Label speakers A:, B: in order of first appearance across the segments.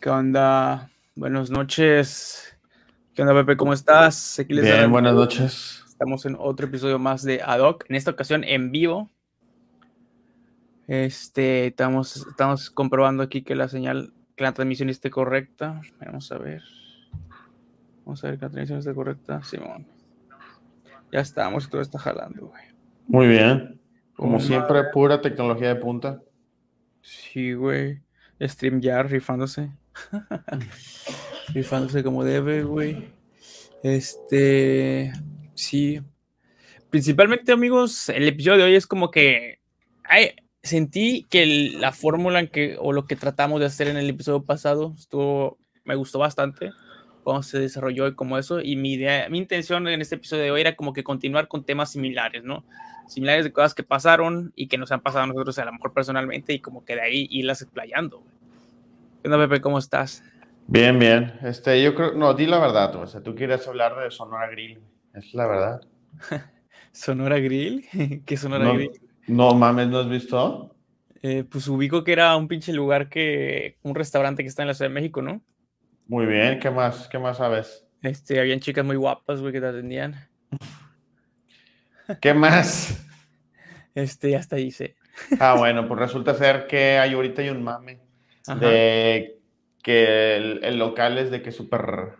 A: ¿Qué onda? Buenas noches. ¿Qué onda, Pepe? ¿Cómo estás?
B: Aquí les Bien, buenas noches.
A: Estamos en otro episodio más de Ad en esta ocasión en vivo. Este, estamos, estamos comprobando aquí que la señal, que la transmisión esté correcta. Vamos a ver. Vamos a ver que la transmisión esté correcta. Simón. Ya estamos, todo está jalando, güey.
B: Muy bien. Como siempre, pura tecnología de punta.
A: Sí, güey. Stream ya rifándose. rifándose como debe, güey. Este. Sí. Principalmente, amigos, el episodio de hoy es como que. Ay, sentí que la fórmula en que, o lo que tratamos de hacer en el episodio pasado estuvo. Me gustó bastante cómo se desarrolló y como eso. Y mi idea, mi intención en este episodio de hoy era como que continuar con temas similares, ¿no? Similares de cosas que pasaron y que nos han pasado a nosotros a lo mejor personalmente y como que de ahí irlas explayando, güey. ¿Qué onda, Pepe? ¿Cómo estás?
B: Bien, bien. Este, yo creo, no, di la verdad, o sea, tú quieres hablar de Sonora Grill, es la verdad.
A: ¿Sonora Grill? ¿Qué Sonora Grill?
B: No mames, ¿no has visto?
A: Eh, pues ubico que era un pinche lugar que, un restaurante que está en la Ciudad de México, ¿no?
B: Muy bien, ¿qué más? ¿Qué más sabes?
A: Este, habían chicas muy guapas, güey, que te atendían.
B: ¿Qué más?
A: Este, ya hasta hice.
B: Ah, bueno, pues resulta ser que hay ahorita hay un mame de que el, local es de que súper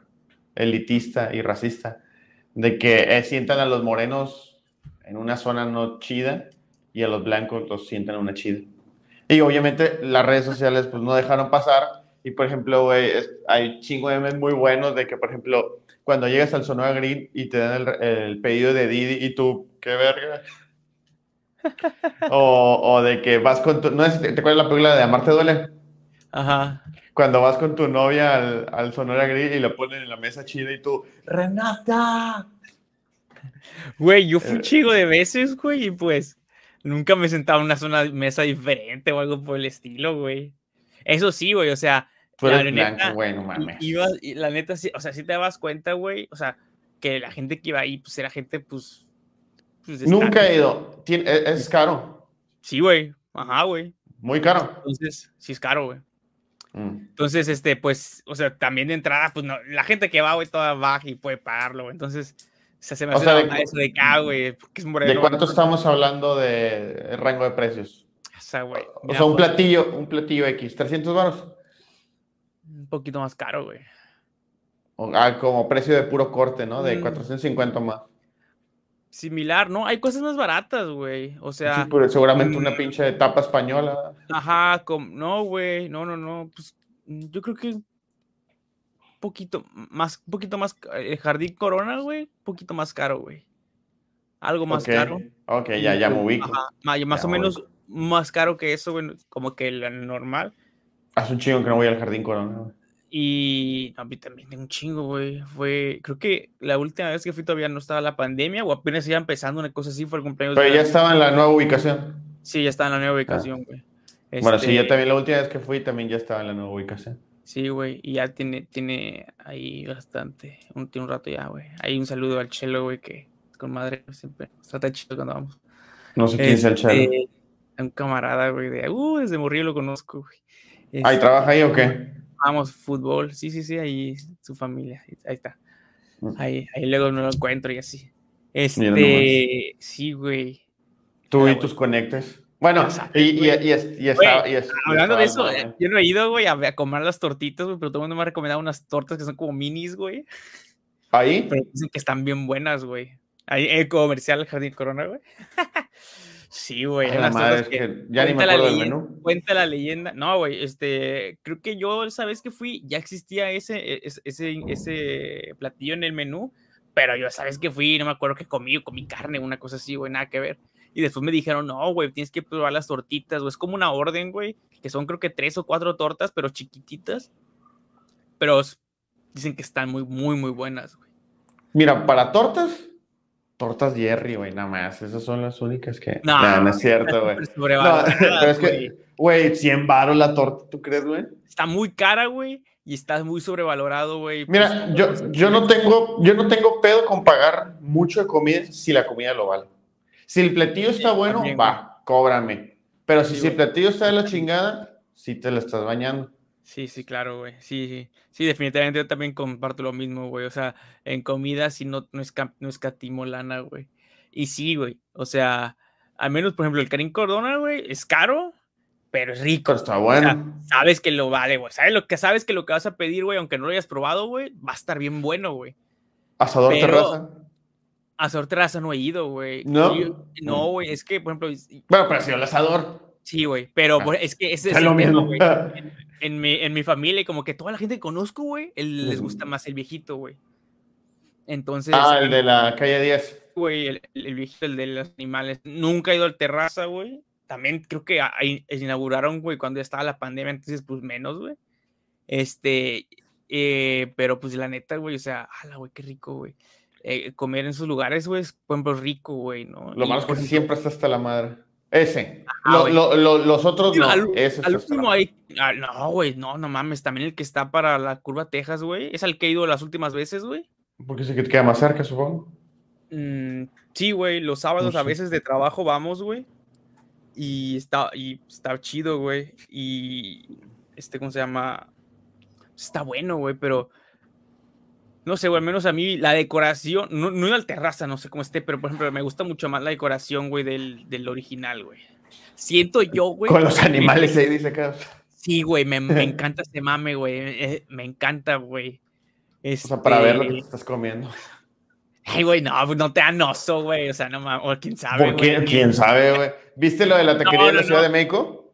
B: elitista y racista, de que eh, sientan a los morenos en una zona no chida y a los blancos los sientan en una chida. Y obviamente las redes sociales pues no dejaron pasar y por ejemplo, hay chingo de memes muy buenos de que por ejemplo cuando llegas al Sonora Green y te dan el, pedido de Didi y tú, qué verga. o, o, de que vas con tu... ¿No es, ¿Te acuerdas la película de Amarte Duele?
A: Ajá.
B: Cuando vas con tu novia al, al Sonora Grill y lo ponen en la mesa chida y tú, ¡Renata!
A: Güey, yo fui un eh. chico de veces, güey, y pues nunca me sentaba en una zona mesa diferente o algo por el estilo, güey. Eso sí, güey, o sea.
B: la neta, güey, no mames.
A: la neta, sí, o sea, si te das cuenta, güey, o sea, que la gente que iba ahí, pues era gente, pues.
B: pues nunca he ido. ¿Es, es caro?
A: Sí, güey. Ajá, güey.
B: Muy caro.
A: Entonces, sí es caro, güey. Mm. Entonces, este, pues, o sea, también de entrada, pues no, la gente que va, güey, toda baja y puede pagarlo, Entonces, se hace más de, eso de acá, güey, porque es moreno.
B: ¿De cuánto estamos hablando de rango de precios?
A: O sea, güey.
B: O sea, un platillo, un platillo X, ¿300 baros?
A: Un poquito más caro, güey.
B: Ah, como precio de puro corte, ¿no? De 450 mm. más.
A: Similar, ¿no? Hay cosas más baratas, güey. O sea.
B: Sí, pero seguramente una mm, pinche tapa española.
A: Ajá, como, no, güey. No, no, no. Pues mm, yo creo que un poquito más, un poquito más. El eh, Jardín Corona, güey. Un poquito más caro, güey. Algo más caro.
B: Ok, ya, ya me ubico.
A: Ajá, más o menos más caro que eso, güey. Como que el normal.
B: Hace un chingo que no voy al Jardín Corona, güey.
A: Y a mí también tengo un chingo, güey. Fue, creo que la última vez que fui todavía no estaba la pandemia o apenas iba empezando una cosa así, fue el cumpleaños.
B: Pero ya estaba en la nueva ubicación.
A: Sí, ya estaba en la nueva ubicación, güey.
B: Bueno, sí, yo este también la última vez que fui también ya estaba en la nueva ubicación.
A: Sí, güey, y ya tiene, tiene ahí bastante, un, tiene un rato ya, güey. Ahí un saludo al Chelo, güey, que con madre siempre trata chido cuando vamos.
B: No sé quién es el Chelo. Este,
A: un camarada, güey, de, uh, desde Morrillo lo conozco, güey.
B: ¿Ahí trabaja ahí o qué?
A: Vamos, fútbol, sí, sí, sí, ahí su familia, ahí está. Mm. Ahí, ahí luego no lo encuentro y así. Este, sí, güey.
B: Tú y tus conectes. Bueno, y, y, y, está,
A: Hablando de eso, yo no he ido, güey, a, comer las tortitas, güey, pero todo el mundo me ha recomendado unas tortas que son como minis, güey.
B: ¿Ahí?
A: Pero dicen que están bien buenas, güey. Ahí, el comercial Jardín Corona, güey. Sí, güey.
B: ya ni me acuerdo del menú.
A: Cuenta la leyenda. No, güey, este, creo que yo esa vez que fui ya existía ese, e, ese, ese platillo en el menú, pero yo esa vez que fui no me acuerdo que comí, comí carne, una cosa así, güey, nada que ver. Y después me dijeron, no, güey, tienes que probar las tortitas, güey. Es como una orden, güey, que son creo que tres o cuatro tortas, pero chiquititas. Pero dicen que están muy, muy, muy buenas, güey.
B: Mira, para tortas, Tortas Jerry, güey, nada más. Esas son las únicas que. No, no, es cierto, güey. No, pero es que, güey, 100 baros la torta, ¿tú crees, güey?
A: Está muy cara, güey, y está muy sobrevalorado, güey.
B: Mira, yo, yo, no tengo, yo no tengo pedo con pagar mucho de comida si la comida lo vale. Si el platillo está bueno, va, cóbrame. Pero si, si el platillo está de la chingada, sí te la estás bañando.
A: Sí, sí, claro, güey. Sí, sí. Sí, definitivamente yo también comparto lo mismo, güey. O sea, en comida sí no, no, es, no escatimo lana, güey. Y sí, güey. O sea, al menos, por ejemplo, el Karim Cordona, güey, es caro, pero es rico.
B: está bueno.
A: sabes que lo vale, güey. Sabes lo que sabes que lo que vas a pedir, güey, aunque no lo hayas probado, güey, va a estar bien bueno, güey.
B: Asador terraza.
A: Asador terraza no he ido, güey.
B: No.
A: no, güey, es que, por ejemplo.
B: Bueno, pero si el asador.
A: Sí, güey, pero ah, es que ese es
B: lo mismo, güey.
A: En, mi, en mi familia, como que toda la gente que conozco, güey, les gusta más el viejito, güey. Entonces.
B: Ah, el de la calle 10.
A: Güey, el, el, viejito, el de los animales. Nunca he ido al terraza, güey. También creo que ahí inauguraron, güey, cuando estaba la pandemia, entonces, pues menos, güey. Este, eh, pero pues la neta, güey, o sea, ala, güey, qué rico, güey. Eh, comer en esos lugares, güey, es, por ejemplo, rico, güey, ¿no?
B: Lo malo es que siempre está hasta la madre. Ese. los otros no.
A: Al, último ahí. Ah, no, güey, no, no mames. También el que está para la curva Texas, güey. Es al que he ido las últimas veces, güey.
B: Porque sé que te queda más cerca, supongo.
A: Mm, sí, güey. Los sábados a veces de trabajo vamos, güey. Y está, y está chido, güey. Y este, ¿cómo se llama? Está bueno, güey, pero no sé, güey, al menos a mí la decoración, no, no al terraza, no sé cómo esté, pero por ejemplo, me gusta mucho más la decoración, güey, del, del original, güey. Siento yo, güey.
B: Con los animales ahí, dice acá.
A: Sí, güey, me, me encanta ese mame, güey. Eh, me encanta, güey.
B: O sea, para ver lo que te estás comiendo.
A: Ay, güey, no, pues no te dan oso, güey. O sea, no mames, o quién sabe,
B: güey. ¿Quién sabe, güey? ¿Viste lo de la taquería de la Ciudad de México?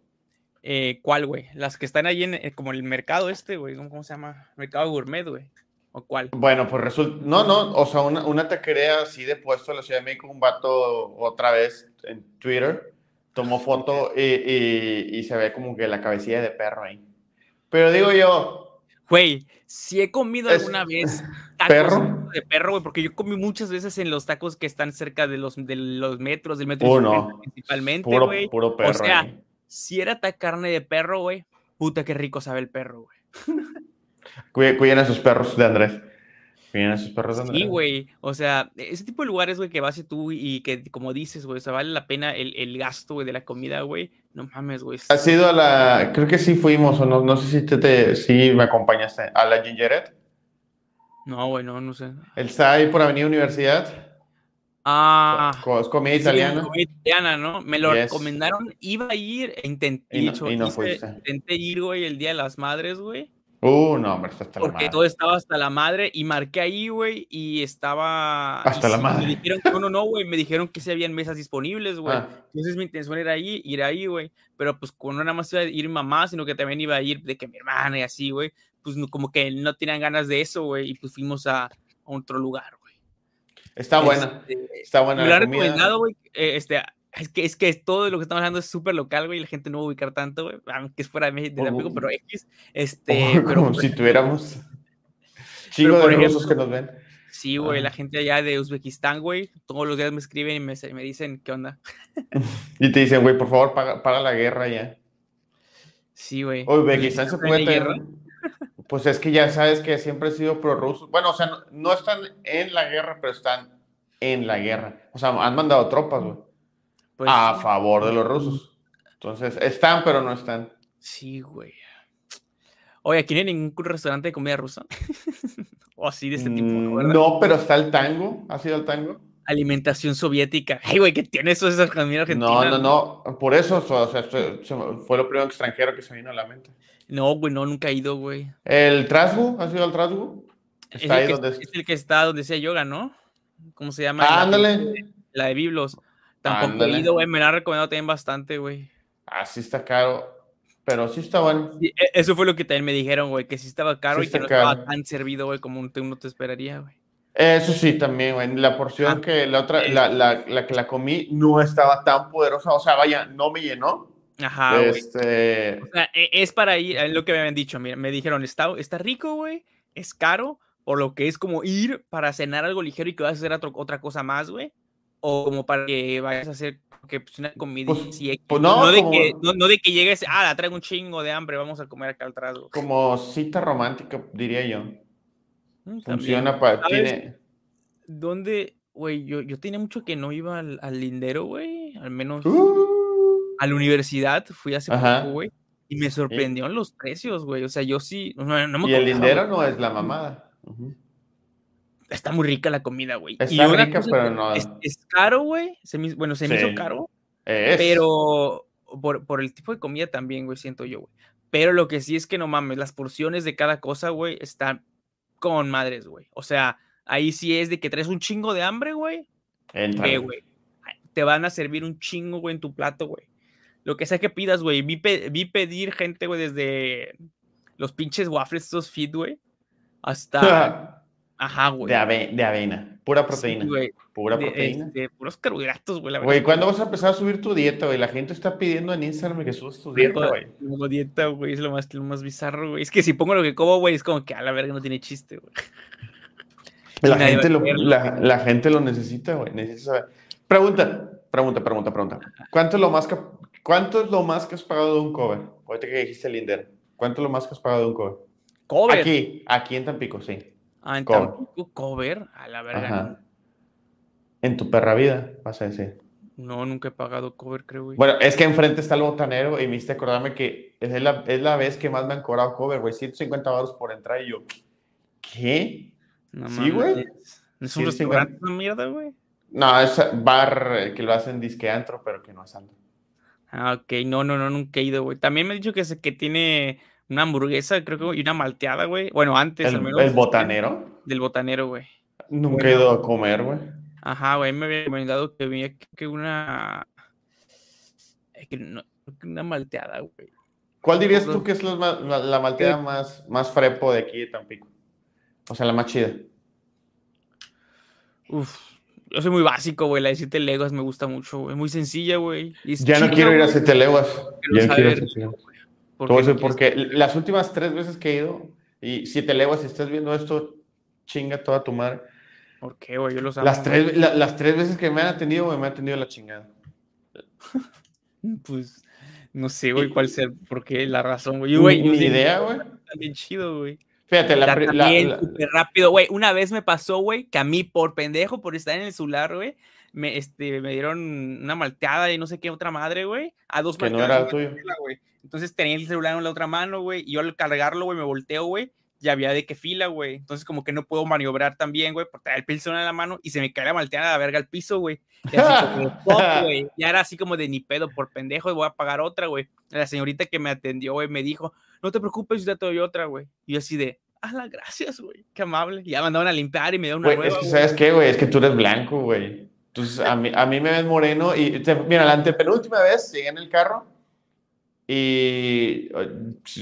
A: Eh, ¿Cuál, güey? Las que están ahí en eh, como el mercado este, güey. ¿Cómo se llama? Mercado gourmet, güey. ¿O cuál?
B: Bueno, pues resulta. No, no, o sea, una, una taquería así de puesto en la Ciudad de México, un vato otra vez en Twitter tomó foto y, y, se ve como que la cabecilla de perro ahí. Pero digo yo.
A: Güey, si he comido alguna vez
B: tacos ¿Perro?
A: de perro, güey, porque yo comí muchas veces en los tacos que están cerca de los, de los metros, del metro
B: oh,
A: principalmente,
B: puro,
A: güey.
B: Puro perro. O
A: sea, si era carne de perro, güey, puta qué rico sabe el perro, güey.
B: Cuiden a sus perros de Andrés. Cuiden a sus perros de Andrés.
A: Sí, güey. O sea, ese tipo de lugares, güey, que vas y tú y que, como dices, güey, o sea, vale la pena el, el gasto, güey, de la comida, güey. No mames, güey.
B: ¿Has ido a la. Creo que sí fuimos, o no, no sé si, te, te si me acompañaste. ¿A la Gingeret?
A: No, güey, no, no sé.
B: ¿El está ahí por Avenida Universidad?
A: Ah.
B: Es comida italiana.
A: comida italiana, ¿no? Me lo recomendaron, iba a ir, e intenté,
B: y no, y no
A: intenté ir, güey, el Día de las Madres, güey.
B: Uh, no, hombre, está hasta
A: la madre. Porque todo estaba hasta la madre y marqué ahí, güey, y estaba...
B: Hasta la madre.
A: Me dijeron, no, no, no, güey, me dijeron que se habían mesas disponibles, güey. Ah. Entonces mi intención era ahí, ir ahí, güey. Pero pues no nada más iba a ir mamá, sino que también iba a ir de que mi hermana y así, güey. Pues como que no tenían ganas de eso, güey, y pues fuimos a, a otro lugar, güey.
B: Está buena, este, está buena.
A: Me lo ha recomendado, güey, eh, este, es que, es que todo lo que estamos hablando es súper local, güey, y la gente no va a ubicar tanto, güey, aunque es fuera de, México, pero X. Este,
B: oh, pero, como si tuviéramos chicos de rusos que nos ven.
A: Sí, güey, la gente allá de Uzbekistán, güey, todos los días me escriben y me, me dicen, ¿qué onda?
B: y te dicen, güey, por favor, paga, paga la guerra ya.
A: Sí, güey.
B: Uzbekistán se puede tener... Pues es que ya sabes que siempre he sido prorruso. Bueno, o sea, no, no, están en la guerra, pero están en la guerra. O sea, han mandado tropas, güey. Pues a favor de los rusos. Entonces, están, pero no están.
A: Sí, güey. Oye, ¿aquí no hay ningún restaurante de comida rusa? o así de este tipo,
B: ¿no? Mm, no, pero está el tango. ¿Ha sido el tango?
A: Alimentación soviética. Ay, güey, ¿qué tiene eso esa comida argentina?
B: No, no, no. Por eso, o sea, fue lo primero extranjero que se vino a la mente.
A: No, güey, no, nunca he ido, güey.
B: ¿El Trasbu? ¿Ha sido el Trasbu?
A: Está es ahí donde... Es el que está donde sea yoga, ¿no? ¿Cómo se llama?
B: Ah, ándale.
A: La de Biblos. Tampoco he ido, güey. Me la han recomendado también bastante, güey.
B: Ah, sí está caro. Pero sí está bueno.
A: E, eso fue lo que también me dijeron, güey. Que sí estaba caro y que no estaba tan servido, güey, como uno te esperaría, güey.
B: Eso sí, también, güey. La porción ah, que la otra, la, la, la, que la comí no estaba tan poderosa. O sea, vaya, no me llenó.
A: Ajá, güey.
B: Este...
A: O sea, e, es para ir, es lo que me habían dicho. Mira, me dijeron, está, está rico, güey. Es caro. Por lo que es como ir para cenar algo ligero y que vas a hacer otra cosa más, güey o como para que vayas a hacer que pues, una comida
B: pues, pues no,
A: no, de que, no, de que llegues, ah, la traigo un chingo de hambre, vamos a comer acá al trago.
B: Como cita romántica, diría yo. Mm, Funciona para... Tiene...
A: ¿Dónde, güey? Yo, yo tenía mucho que no iba al, lindero, güey, al menos uh. a la universidad, fui hace poco, güey. Y me sorprendieron los precios, güey. O sea, yo sí. No,
B: y el lindero no es la mamada.
A: Está muy rica la comida, güey.
B: Está rica, pero no.
A: Es, caro, güey. bueno, se me hizo caro. Pero por, por, el tipo de comida también, güey, siento yo, güey. Pero lo que sí es que no mames, las porciones de cada cosa, güey, están con madres, güey. O sea, ahí sí es de que traes un chingo de hambre, güey. güey. Te van a servir un chingo, güey, en tu plato, güey. Lo que sea que pidas, güey. Vi, vi, pedir gente, güey, desde los pinches waffles, estos fit, güey, hasta Ajá, güey.
B: De, avena, pura proteína. Pura proteína.
A: De, puros carbohidratos, güey.
B: Güey, ¿cuándo vas a empezar a subir tu dieta, güey? La gente está pidiendo en Instagram que subas tu dieta, güey.
A: Como dieta, güey, es lo más, lo más bizarro, güey. Es que si pongo lo que como, güey, es como que a la verga no tiene chiste, güey.
B: La, gente lo, la, gente lo necesita, güey. Necesita Pregunta, pregunta, pregunta, pregunta. ¿Cuánto es lo más que, cuánto es lo más que has pagado de un cover? Ahorita que dijiste Linder. ¿Cuánto es lo más que has pagado de un cover?
A: ¿Cover?
B: Aquí, aquí en Tampico, sí.
A: Ah, en cover. cover, a la verdad.
B: En tu perra vida, vas a decir.
A: No, nunca he pagado cover, creo, güey.
B: Bueno, es que enfrente está el botanero y me hiciste acordarme que es la, es la vez que más me han cobrado cover, güey. 150 baros por entrar y yo, ¿qué? sí, güey.
A: ¿Es un restaurante una mierda, güey?
B: No, es bar eh, que lo hacen disque antro, pero que no es antro.
A: Ah, ok. No, no, no, nunca he ido, güey. También me han dicho que, que tiene una hamburguesa, creo que, y una malteada, güey. Bueno, antes
B: ¿El,
A: al menos.
B: ¿El botanero?
A: Del botanero, güey.
B: Nunca he ido a comer, güey.
A: Ajá, güey, me había recomendado que había que una. Que una malteada, güey.
B: ¿Cuál dirías tú que es la, la, malteada más, más frepo de aquí de Tampico? O sea, la más chida.
A: Uf, yo soy muy básico, güey. La de siete leguas me gusta mucho, güey. Muy sencilla, güey.
B: Ya no quiero ir a siete leguas. Ya no quiero a siete leguas. Porque, las últimas tres veces que he ido, y si te leguas, si estás viendo esto, chinga toda tu madre.
A: ¿Por qué, güey? Yo los
B: amo. Las tres, las tres veces que me han atendido, güey, me han atendido la chingada.
A: pues, no sé, güey, cuál sea, por qué, la razón, güey. Güey,
B: ni idea, güey.
A: Bien chido, güey.
B: Fíjate, la,
A: la, súper rápido, güey. Una vez me pasó, güey, que a mí, por pendejo, por estar en el celular, güey, me, este, me dieron una malteada y no sé qué otra madre, güey. A dos
B: Que no era tuyo.
A: Entonces tenía el celular en la otra mano, güey, y yo al cargarlo, güey, me volteo, güey, ya había de qué fila, güey. Entonces como que no puedo maniobrar también, güey, porque traer el celular en la mano y se me cae la malteada de la verga al piso, güey. güey. Ya era así como de ni pedo, por pendejo, voy a pagar otra, güey. La señorita que me atendió, güey, me dijo, no te preocupes, yo te doy otra, güey. Y yo así de, ah, las gracias, güey, qué amable. Y ya mandaron a limpiar y me dio una
B: nueva. Es que, ¿sabes qué, güey? Es que tú eres blanco, güey. Entonces, a mí, a mí me ves moreno y, mira, la antepenúltima vez llegué en el carro y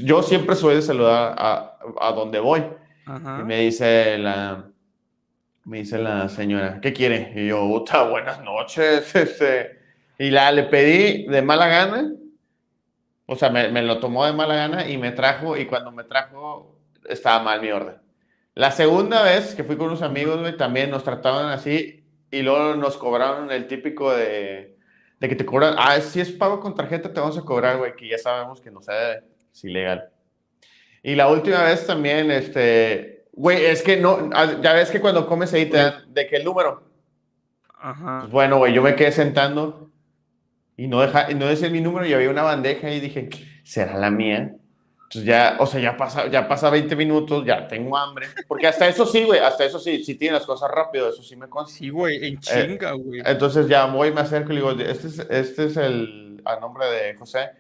B: yo siempre soy de saludar a, a donde voy. Y me dice la, me dice la señora, ¿qué quiere? Y yo, puta, buenas noches. Este. Y la le pedí de mala gana, o sea, me, me, lo tomó de mala gana y me trajo, y cuando me trajo estaba mal mi orden. La segunda vez que fui con unos amigos, también nos trataban así y luego nos cobraron el típico de de que te cobran, ah, si es pago con tarjeta te vamos a cobrar, güey, que ya sabemos que no sea es ilegal. Y la última vez también, este, güey, es que no, ah, ya ves que cuando comes ahí te dan, ¿de qué el número? Ajá. Pues bueno, güey, yo me quedé sentando y no, deja, no decía mi número y había una bandeja y dije, ¿será la mía? Entonces ya, o sea, ya pasa, ya pasa 20 minutos, ya tengo hambre. Porque hasta eso sí, güey, hasta eso sí, si tienen las cosas rápido, eso sí me consta.
A: Sí, güey, en chinga, güey.
B: entonces ya voy, me acerco y le digo, este es, este es el, a nombre de José.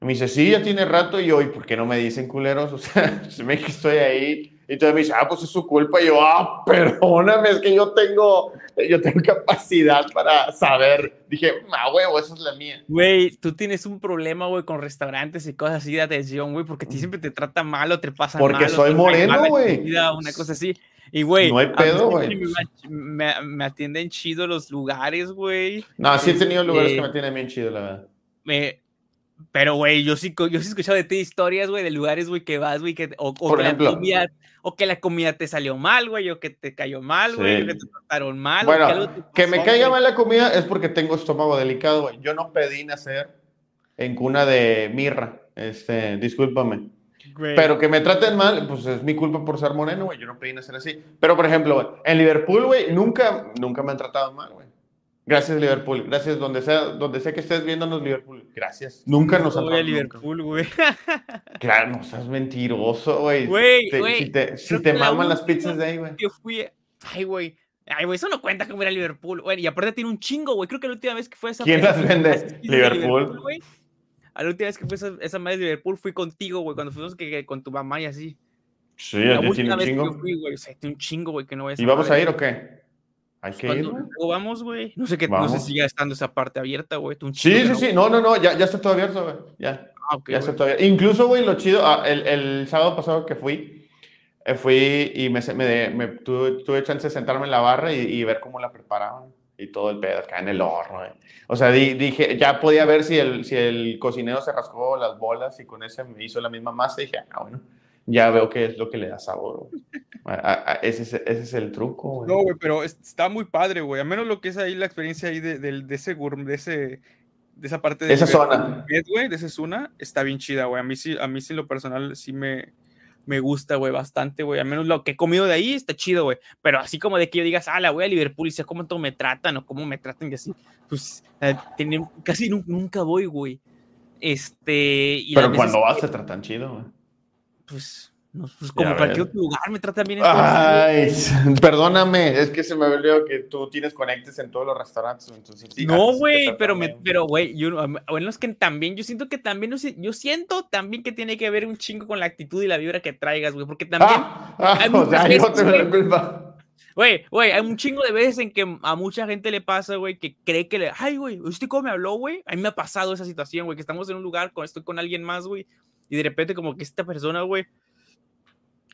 B: Y me dice, sí, ya tiene rato. Y yo, ¿y por qué no me dicen culeros? O sea, se me que estoy ahí y entonces me dice, ah, pues es su culpa. Y yo, ah, perdóname, es que yo tengo, yo tengo capacidad para saber. Dije, ah, huevo, esa es la mía.
A: Güey, tú tienes un problema, güey, con restaurantes y cosas así de atención, güey, porque a ti mm. siempre te trata mal o te pasa
B: mal. Porque soy moreno, güey.
A: Una cosa así. Y, güey,
B: no hay pedo, güey.
A: Me, me, atienden chido los lugares, güey.
B: No, sí he tenido lugares que me atienden bien chido, la verdad.
A: Me, pero, güey, yo sí, yo sí he escuchado de ti historias, güey, de lugares, güey, que vas, güey, que, o,
B: Por ejemplo,
A: la comida, o que la comida te salió mal, güey, o que te cayó mal, güey, que te trataron mal.
B: Bueno, que, me caiga mal la comida es porque tengo estómago delicado, güey. Yo no pedí nacer en cuna de mirra, este, discúlpame. Pero que me traten mal, pues es mi culpa por ser moreno, güey. Yo no pedí nacer así. Pero, por ejemplo, en Liverpool, güey, nunca, nunca me han tratado mal, güey. Gracias, Liverpool. Gracias, donde sea, donde sea que estés viéndonos, Liverpool. Gracias. Nunca nos
A: han voy a Liverpool, güey.
B: Claro, no seas mentiroso, güey.
A: Güey, güey.
B: Si te, si te maman las pizzas de ahí, güey.
A: Que fui. Ay, güey. Ay, güey, eso no cuenta como era Liverpool, güey. Y aparte tiene un chingo, güey. Creo que la última vez que fue esa.
B: ¿Quién las vende? Liverpool.
A: güey. A la última vez que fue esa, esa madre de Liverpool fui contigo, güey. Cuando fuimos que, con tu mamá y así.
B: Sí, a ti tiene un chingo.
A: Que fui, güey. O sea, tiene un chingo, güey, que no
B: ¿Y vamos a ir o qué? Hay que ir.
A: vamos, güey. No sé qué, no sé si ya estando esa parte abierta, güey.
B: Sí, sí, sí. No, no, no. Ya, ya está todo abierto, güey. Ya. Ah, okay, ya está todo abierto. Incluso, güey, lo chido. Ah, el, el, sábado pasado que fui, eh, fui y me, me, me tuve, tuve, chance de sentarme en la barra y, y, ver cómo la preparaban y todo el pedo acá en el horno, güey. O sea, di, dije, ya podía ver si el, si el cocinero se rascó las bolas y con ese me hizo la misma masa. Y dije, ah, bueno ya veo qué es lo que le da sabor. ese, es, ese, es, el truco.
C: Güey. No, güey, pero está muy padre, güey. A menos lo que es ahí la experiencia ahí de, de, de ese de ese de esa parte de
B: esa zona.
C: Güey, de esa zona, está bien chida, güey. A mí sí, a mí sí lo personal sí me, me gusta, güey, bastante, güey. Al menos lo que he comido de ahí está chido, güey. Pero así como de que yo digas, ah, la voy a Liverpool y sé cómo me tratan o cómo me tratan y así, pues eh, casi nunca voy, güey. Este.
B: Y Pero cuando vas te tratan chido, güey
A: pues, pues como cualquier otro lugar, me trata bien.
B: Ay, perdóname, es que se me olvidó que tú tienes conectes en todos los restaurantes. Entonces,
A: no, güey, pero, me, pero, güey, bueno, es que también, yo siento que también, yo siento también que tiene que ver un chingo con la actitud y la vibra que traigas, güey, porque también.
B: Ah, ah hay o sea, yo te la culpa.
A: Güey, güey, hay un chingo de veces en que a mucha gente le pasa, güey, que cree que le. Ay, güey, ¿usted cómo me habló, güey? A mí me ha pasado esa situación, güey, que estamos en un lugar, con, estoy con alguien más, güey, y de repente como que esta persona, güey,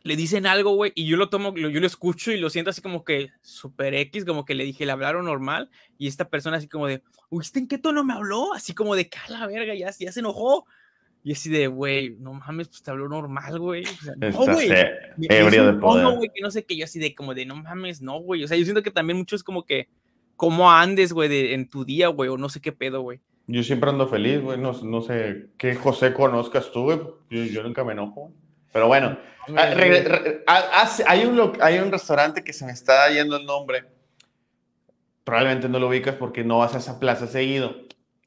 A: le dicen algo, güey, y yo lo tomo, yo lo escucho y lo siento así como que super X, como que le dije, le hablaron normal, y esta persona así como de, ¿usted en qué tono me habló? Así como de, cala verga, ya, ya se enojó. Y así de, güey, no mames, pues te habló normal, güey. O sea, no, güey.
B: Ebrio de poder.
A: güey, que no sé qué, yo así de, como de, no mames, no, güey. O sea, yo siento que también mucho es como que, cómo andes, güey, en tu día, güey, o no sé qué pedo, güey.
B: Yo siempre ando feliz, güey. No, no, sé qué José conozcas tú, güey. Yo, nunca me enojo. Pero bueno, ah, ah, hay, un, hay un restaurante que se me está yendo el nombre. Probablemente no lo ubicas porque no vas a esa plaza seguido.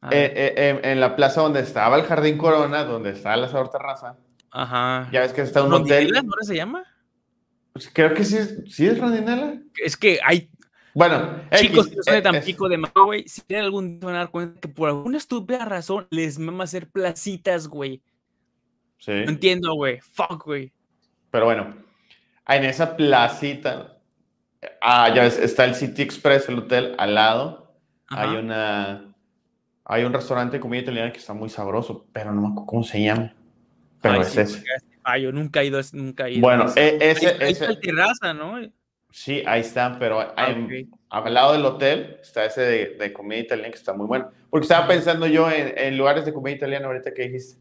B: Ah. Eh, eh, eh, en la plaza donde estaba el Jardín Corona, donde está la Sabor Terraza.
A: Ajá.
B: Ya ves que está un hotel.
A: ¿No se llama?
B: Pues creo que sí, sí es Rondinela.
A: Es que hay
B: bueno,
A: chicos que son de Tampico de Mago, güey, si tienen algún van a dar cuenta que por alguna estúpida razón les mama hacer placitas, güey.
B: Sí.
A: No entiendo, güey. Fuck, güey.
B: Pero bueno, en esa placita, ah, ya ves, está el City Express, el hotel al lado. Hay una, hay un restaurante de comida italiana que está muy sabroso, pero no me acuerdo cómo se llama. Pero es ese.
A: Ah, yo nunca he ido, nunca he ido.
B: Bueno, e, ese, es
A: el terraza, ¿no?
B: Sí, ahí están, pero ah, al lado del hotel está ese de, comida italiana que está muy bueno. Porque estaba pensando yo en, lugares de comida italiana ahorita que dijiste.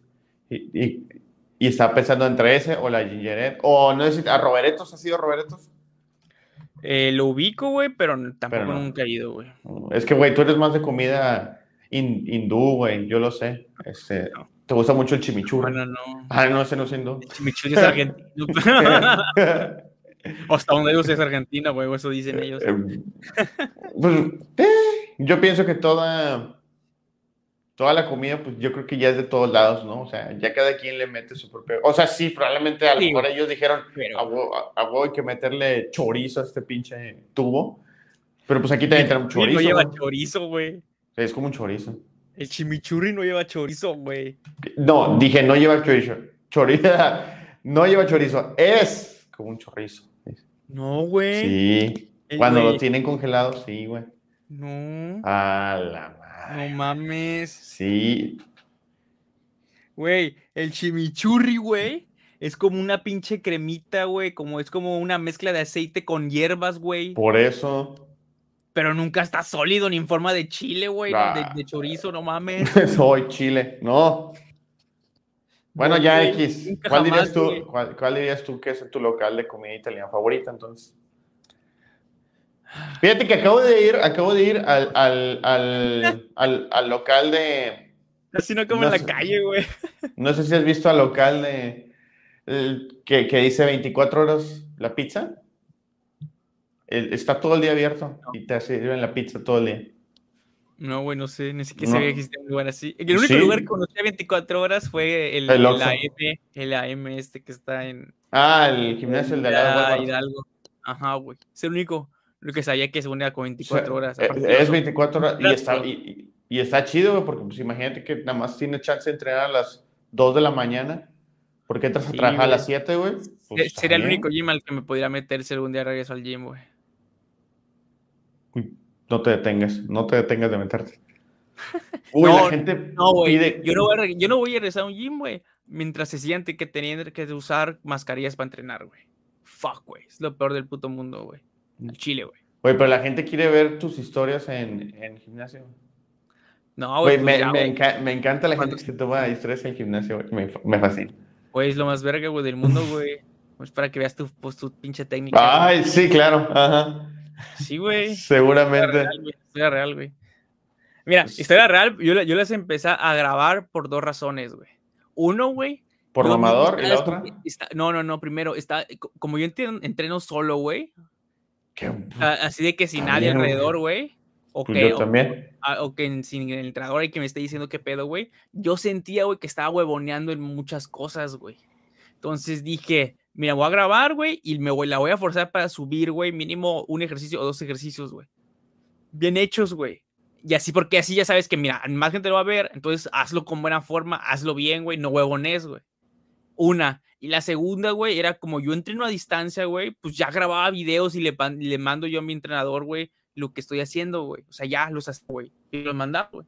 B: Y, y, estaba pensando entre ese o la Gingeret. O no sé si a Roberetos, ¿ha sido Roberetos?
A: Eh, lo ubico, güey, pero tampoco nunca he ido, güey.
B: Es que, güey, tú eres más de comida hindú, güey, yo lo sé. Este, Te gusta mucho el chimichurri.
A: No, no.
B: Ah, no, ese no es hindú.
A: El chimichurri es argentino. Hasta donde ellos es Argentina, güey, eso dicen ellos. Eh,
B: pues, eh, yo pienso que toda, toda la comida, pues yo creo que ya es de todos lados, ¿no? O sea, ya cada quien le mete su propio. O sea, sí, probablemente a lo mejor ellos dijeron, a huevo hay que meterle chorizo a este pinche tubo. Pero pues aquí también tenemos chorizo.
A: No lleva chorizo, güey.
B: Es como un chorizo.
A: El chimichurri no lleva chorizo, güey.
B: No, dije no lleva chorizo. Chorizo. no lleva chorizo. Es como un chorizo.
A: No, güey.
B: Sí. Cuando lo tienen congelado, sí, güey.
A: No.
B: A la madre.
A: No mames.
B: Sí.
A: Güey, el chimichurri, güey, es como una pinche cremita, güey, como es como una mezcla de aceite con hierbas, güey.
B: Por eso.
A: Pero nunca está sólido ni en forma de chile, güey, de, chorizo, no mames.
B: Soy chile, no. Bueno, ya X. ¿Cuál dirías, tú, cuál, dirías tú que es tu local de comida italiana favorita entonces? Fíjate que acabo de ir, acabo de ir al, al, al, al, local de.
A: Así no como en la calle, güey.
B: No sé si has visto al local de. que, que, dice 24 horas la pizza. está todo el día abierto y te sirven la pizza todo el día.
A: No, güey, no sé, ni siquiera sabía que existía un lugar así. El único lugar que conocí a 24 horas fue el, el, AM, el AM este que está en...
B: Ah, el gimnasio, el de
A: la Hidalgo. Ajá, güey. Es el único, lo que sabía que se unía con 24 horas.
B: Eh, es 24 horas y está, y, y está chido, güey, porque pues imagínate que nada más tiene chance de entrenar a las 2 de la mañana. porque entras a trabajar a las 7, güey?
A: Pues sería el único gym al que me podría meter si algún día regreso al gym, güey.
B: No te detengas, no te detengas de meterte.
A: Uy, no, la gente no, güey. Yo, no voy a, yo no voy a regresar a un gym, güey, mientras se siente que tenían que usar mascarillas para entrenar, güey. Fuck, güey. Es lo peor del puto mundo, güey. El Chile, güey.
B: Güey, pero la gente quiere ver tus historias en, en gimnasio.
A: No, güey.
B: Pues me, me, encanta la gente que se toma historias en gimnasio, güey. Me, me fascina.
A: Güey, es lo más verga, güey, del mundo, güey. Pues para que veas tu, pues, tu pinche técnica.
B: Ay, sí, claro. Ajá.
A: Sí, güey.
B: Seguramente.
A: Historia real, güey. Mira, pues historia real, yo, yo las empecé a grabar por dos razones, güey. Uno, güey.
B: ¿Por amador y la otra?
A: no, no, no. Primero, está, como yo entreno, solo, güey. Así de que sin nadie alrededor, güey. O
B: pues yo también.
A: O, que sin el entrenador y que me esté diciendo qué pedo, güey. Yo sentía, güey, que estaba huevoneando en muchas cosas, güey. Entonces dije, mira, voy a grabar, güey, y me voy, la voy a forzar para subir, güey, mínimo un ejercicio o dos ejercicios, güey. Bien hechos, güey. Y así, porque así ya sabes que, mira, más gente lo va a ver, entonces hazlo con buena forma, hazlo bien, güey, no huevones, güey. Una. Y la segunda, güey, era como yo entreno a distancia, güey, pues ya grababa videos y le, le mando yo a mi entrenador, güey, lo que estoy haciendo, güey. O sea, ya los hace, güey. Y los mandaba, güey.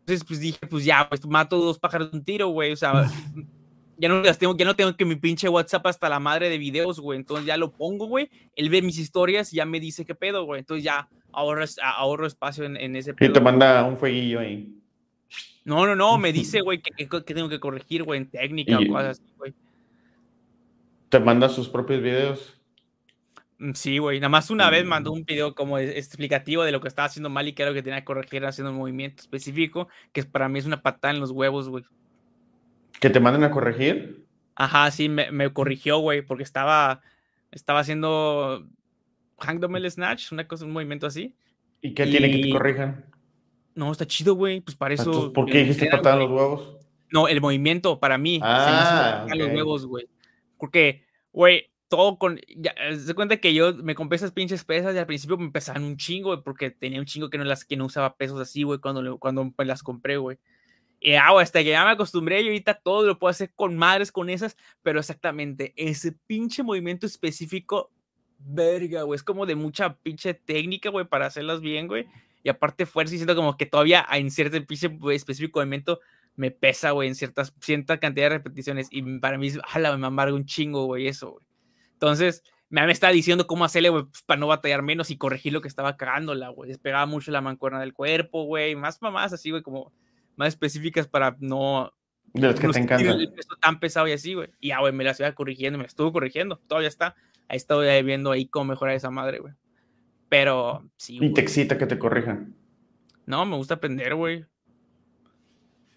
A: Entonces, pues dije, pues ya, pues mato dos pájaros de un tiro, güey. O sea, ya no, tengo, ya no tengo que mi pinche WhatsApp hasta la madre de videos, güey. Entonces ya lo pongo, güey. Él ve mis historias y ya me dice qué pedo, güey. Entonces ya ahorro, ahorro espacio en, en ese
B: pedo. Y te manda un fueguillo ahí.
A: No, no, no, me dice, güey, que, tengo que corregir, güey, en técnica o cosas así, güey.
B: ¿Te manda sus propios videos?
A: Mm, sí, güey. Nada más una vez mandó mm. un video como explicativo de lo que estaba haciendo mal y que era lo que tenía que corregir haciendo un movimiento específico, que para mí es una patada en los huevos, güey.
B: ¿Que te manden a corregir?
A: Ajá, sí, me, corrigió, güey, porque estaba, estaba haciendo Hang the Snatch, una cosa, un movimiento así.
B: ¿Y qué tiene que te corrijan?
A: No, está chido, güey. Pues para ah, eso.
B: ¿Por qué dijiste patada los huevos?
A: No, el movimiento para mí.
B: Ah,
A: se los huevos, güey. Porque, güey, todo con. Ya, se cuenta que yo me compré esas pinches pesas y al principio me pesaban un chingo, güey, porque tenía un chingo que no, las, que no usaba pesos así, güey, cuando, cuando las compré, güey. Y ah, hasta que ya me acostumbré, y ahorita todo lo puedo hacer con madres con esas, pero exactamente ese pinche movimiento específico, verga, güey, es como de mucha pinche técnica, güey, para hacerlas bien, güey. Y aparte fuerza y siento como que todavía en cierto pinche específico movimiento me pesa, güey, en ciertas, cierta cantidad de repeticiones. Y para mí, jala, me amarga un chingo, güey, eso, güey. Entonces, me, estaba diciendo cómo hacerle, güey, pues, para no batallar menos y corregir lo que estaba cagándola, güey. Despegaba mucho la mancuerna del cuerpo, güey. Más mamás así, güey, como más específicas para no.
B: De los que te encantan.
A: Tan pesado y así, güey. Y ya, güey, me las iba corrigiendo, me las estuvo corrigiendo. Todavía está. Ahí estoy viendo ahí cómo mejorar esa madre, güey. Pero sí.
B: ¿Y te excita que te corrijan?
A: No, me gusta aprender, güey.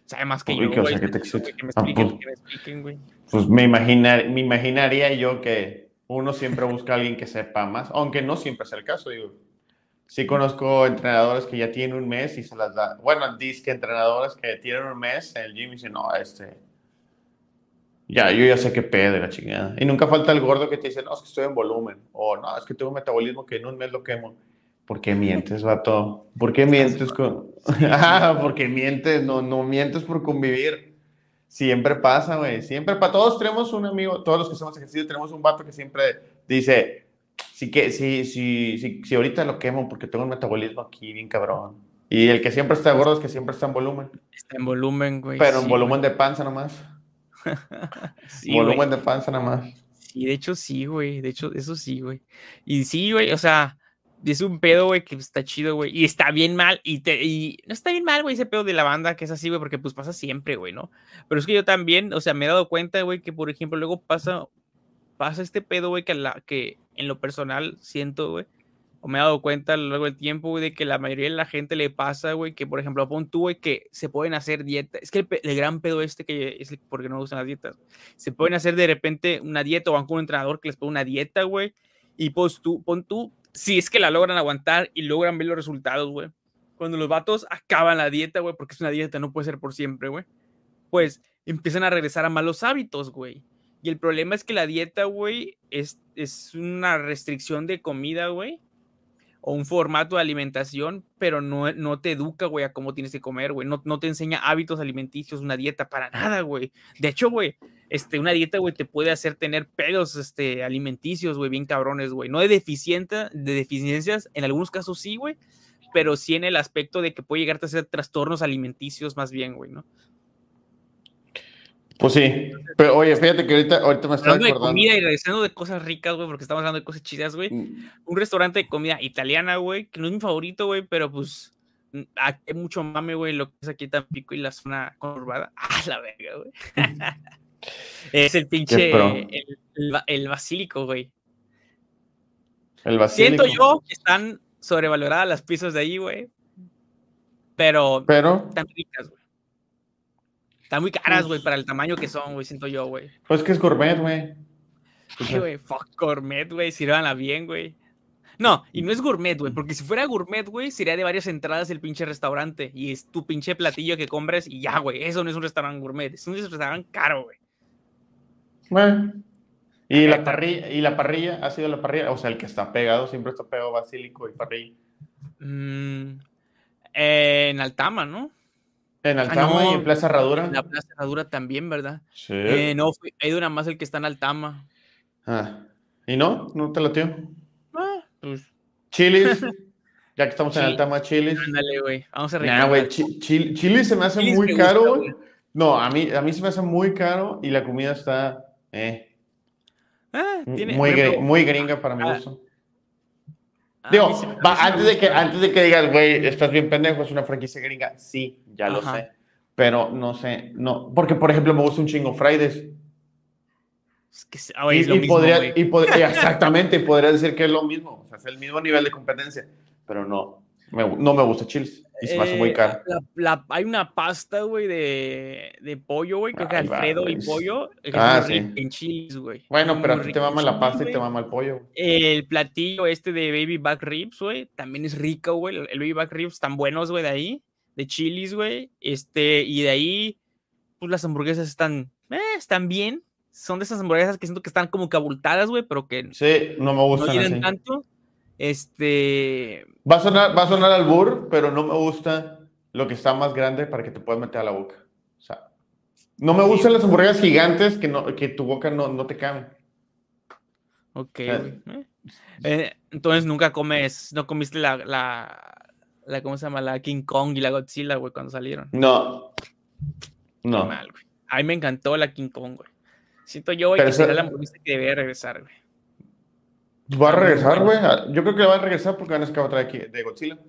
A: Sabe más que yo,
B: güey. Que, te excita. que me ah, pues, que me expliquen, güey. Pues me, imaginar, me imaginaría yo que uno siempre busca a alguien que sepa más, aunque no siempre es el caso, digo. Sí conozco entrenadores que ya tienen un mes y se las da. Bueno, que entrenadores que tienen un mes en el gym y dicen, no, este... Ya, yo ya sé qué pedo la chingada. Y nunca falta el gordo que te dice, no, es que estoy en volumen. O no, es que tengo un metabolismo que en un mes lo quemo. ¿Por qué mientes, vato? ¿Por qué mientes? Con... porque mientes, no, no mientes por convivir. Siempre pasa, güey. Siempre, para todos tenemos un amigo, todos los que hacemos ejercicio, tenemos un vato que siempre dice, sí que, sí, sí, sí, sí, ahorita lo quemo porque tengo un metabolismo aquí bien cabrón. Y el que siempre está gordo es que siempre está en volumen.
A: Está en volumen, güey.
B: Pero en volumen de panza nomás. volumen de panza nomás.
A: Sí, de hecho sí, güey. De hecho, eso sí, güey. Y sí, güey, o sea, es un pedo, güey, que está chido, güey. Y está bien mal. Y, te, y no está bien mal, güey, ese pedo de la banda que es así, güey, porque pues pasa siempre, güey, ¿no? Pero es que yo también, o sea, me he dado cuenta, güey, que por ejemplo luego pasa pasa este pedo, güey, que, que en lo personal siento, güey, o me he dado cuenta a lo largo del tiempo, güey, de que la mayoría de la gente le pasa, güey, que por ejemplo, pon tú, güey, que se pueden hacer dietas. Es que el, gran pedo este que es porque no usan las dietas. Se pueden hacer de repente una dieta o van con un entrenador que les pone una dieta, güey. Y pues tú, pon tú, si es que la logran aguantar y logran ver los resultados, güey. cuando los vatos acaban la dieta, güey, porque es una dieta, no puede ser por siempre, güey, pues empiezan a regresar a malos hábitos, güey. Y el problema es que la dieta, güey, es, es una restricción de comida, güey, o un formato de alimentación, pero no, no te educa, güey, a cómo tienes que comer, güey. No, no te enseña hábitos alimenticios, una dieta para nada, güey. De hecho, güey, este, una dieta, güey, te puede hacer tener pedos este, alimenticios, güey, bien cabrones, güey. No de, deficiente, de deficiencias, en algunos casos sí, güey, pero sí en el aspecto de que puede llegarte a hacer trastornos alimenticios más bien, güey, ¿no?
B: Pues sí, pero oye, fíjate que ahorita, ahorita me estoy
A: Hablando de comida y regresando de cosas ricas, güey, porque estamos hablando de cosas chidas, güey.
B: Mm,
A: Un restaurante de comida italiana, güey, que no es mi favorito, güey, pero pues aquí hay mucho mame, güey, lo que es aquí Tampico y la zona conurbada. Ah, la verga, güey. es el pinche, el, el el basílico, güey.
B: El basílico.
A: Siento yo que están sobrevaloradas las pizzas de ahí, güey. Pero
B: Pero,
A: están ricas, güey. Están muy caras, güey, para el tamaño que son, güey, siento yo, güey.
B: pues que es gourmet, güey.
A: Ay, güey, fuck gourmet, güey, sírvanla bien, güey. No, y no es gourmet, güey, porque si fuera gourmet, güey, sería de varias entradas el pinche restaurante. Y es tu pinche platillo que compres y ya, güey. Eso no es un restaurante gourmet, es un restaurante caro, güey.
B: Bueno. Y la, parrilla, y la parrilla ha sido la parrilla, o sea, el que está pegado, siempre está pegado basílico y parrilla.
A: Mm, eh, en Altama, ¿no?
B: En Altama
A: no.
B: y en Plaza Herradura.
A: La Plaza Herradura también, ¿verdad?
B: Sí.
A: Eh, no, ido nada más el que está en Altama.
B: Ah. ¿Y no? ¿No te latió?
A: Ah, pues,
B: Chilis. ya que estamos en. Altama, chilis.
A: ándale, güey. Vamos a
B: Nah,
A: recordar.
B: güey, chi- chil- chili se me hace
A: Chilis
B: muy caro,
A: güey.
B: No, a mí, a mí se me hace muy caro y la comida está eh,
A: Ah, tiene,
B: muy,
A: ejemplo,
B: muy gringa para mi
A: ah,
B: gusto.
A: A
B: Digo,
A: sí-
B: va,
A: sí
B: antes, de que, antes de que digas, güey, estás bien pendejo, es una franquicia gringa, sí, ya lo
A: Ajá.
B: sé. Pero no sé, no, porque por ejemplo me gusta un chingo Fridays.
A: Es que es- ah, güey,
B: Y,
A: es lo
B: y
A: mismo,
B: podría, y podría- exactamente, podría decir que es lo mismo, o sea, es el mismo nivel de competencia, pero no, me- no me gusta chiles y se me hace muy
A: Eh,
B: caro.
A: la- la- hay una pasta, güey, de, de pollo, güey. Creo que
B: Ahí va,
A: Alfredo y pollo.
B: Ah, sí.
A: en chilis, güey.
B: Bueno, pero a ti te mama la pasta y te mama el pollo.
A: El platillo este de baby back ribs, güey, también es rico, güey. El baby back ribs están buenos, güey, de ahí. De chilis, güey. Este, y de ahí, pues las hamburguesas están, eh, están bien. Son de esas hamburguesas que siento que están como que abultadas, güey, pero que
B: Sí, no me
A: no
B: gustan así.
A: tanto. Este,
B: Va a sonar, va a sonar al burr, pero no me gusta lo que está más grande para que te puedas meter a la boca. O sea, no me
A: Sí.
B: gustan las hamburguesas gigantes que, no, que tu boca no, no te cabe.
A: ok,
B: Eh.
A: eh. Entonces nunca comes, no comiste la, la, la, ¿cómo se llama? La King Kong y la Godzilla, güey, cuando salieron.
B: No. No.
A: mal, güey. A mí me encantó la King Kong, güey. Siento yo, güey, que
B: esa-
A: la hamburguesa que debería regresar, güey.
B: Va a regresar, güey.
A: bueno.
B: Yo creo que va a regresar porque van a sacar otra de, Godzilla.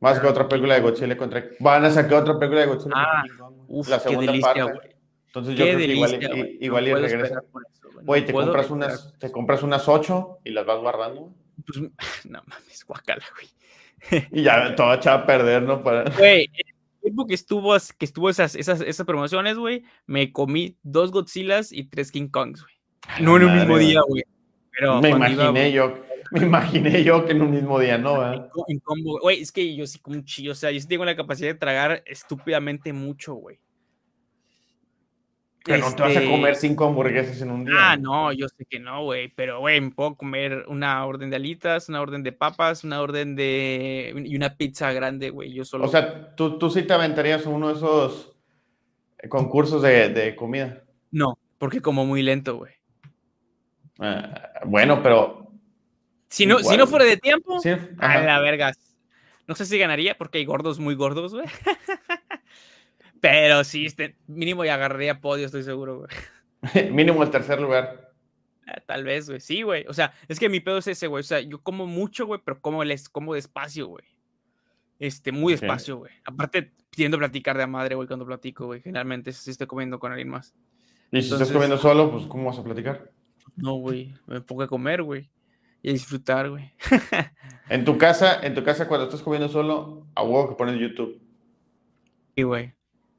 B: Van a sacar otra película de Godzilla contra. Van a sacar otra película de Godzilla.
A: Ah. Uf,
B: la
A: qué
B: segunda
A: delicia,
B: parte. Entonces yo
A: Qué
B: creo que igual,
A: delicia,
B: y- igual
A: No
B: y
A: puedo
B: regresa.
A: güey.
B: Te compras unas, te compras unas ocho y las vas guardando.
A: Pues, no mames, guacala, güey.
B: Y ya todo echado a perder, ¿no? Para...
A: Güey, el tiempo que estuvo, que estuvo esas, esas, esas promociones, güey, me comí dos Godzillas y tres King Kongs, güey. No en un mismo día, güey. Pero
B: me
A: iba,
B: imaginé
A: güey,
B: yo, me imaginé yo que en un mismo día, ¿no?
A: en, combo, güey, es que yo sí como un chillo, o sea, yo sí tengo la capacidad de tragar estúpidamente mucho, güey.
B: Pero no te vas a
A: Este,
B: comer cinco hamburguesas en un día.
A: Ah, no, yo sé que no, güey, pero, güey, me puedo comer una orden de alitas, una orden de papas, una orden de... y una pizza grande, güey, yo solo.
B: O sea, tú, tú sí te aventarías uno de esos concursos de, de comida.
A: no, porque como muy lento, güey.
B: Ah, bueno, pero.
A: Si no, si no fuera de tiempo,
B: Sí,
A: a la verga. No sé si ganaría porque hay gordos muy gordos, güey. Pero sí, este, mínimo ya agarraría podio, estoy seguro, güey.
B: Mínimo el tercer lugar.
A: Ah, Tal vez, güey. Sí, güey. O sea, es que mi pedo es ese, güey. O sea, yo como mucho, güey, pero como, les, como despacio, güey. Este, muy despacio, güey. Aparte, tiendo a platicar de madre, güey, cuando platico, güey. Generalmente, si estoy comiendo con alguien más.
B: Y si
A: Entonces-
B: estás comiendo solo, pues ¿cómo vas a platicar?
A: No, güey. Me pongo a comer, güey. Y a disfrutar, güey.
B: En tu casa, en tu casa cuando estás comiendo solo, a huevo que pones YouTube.
A: Sí, güey.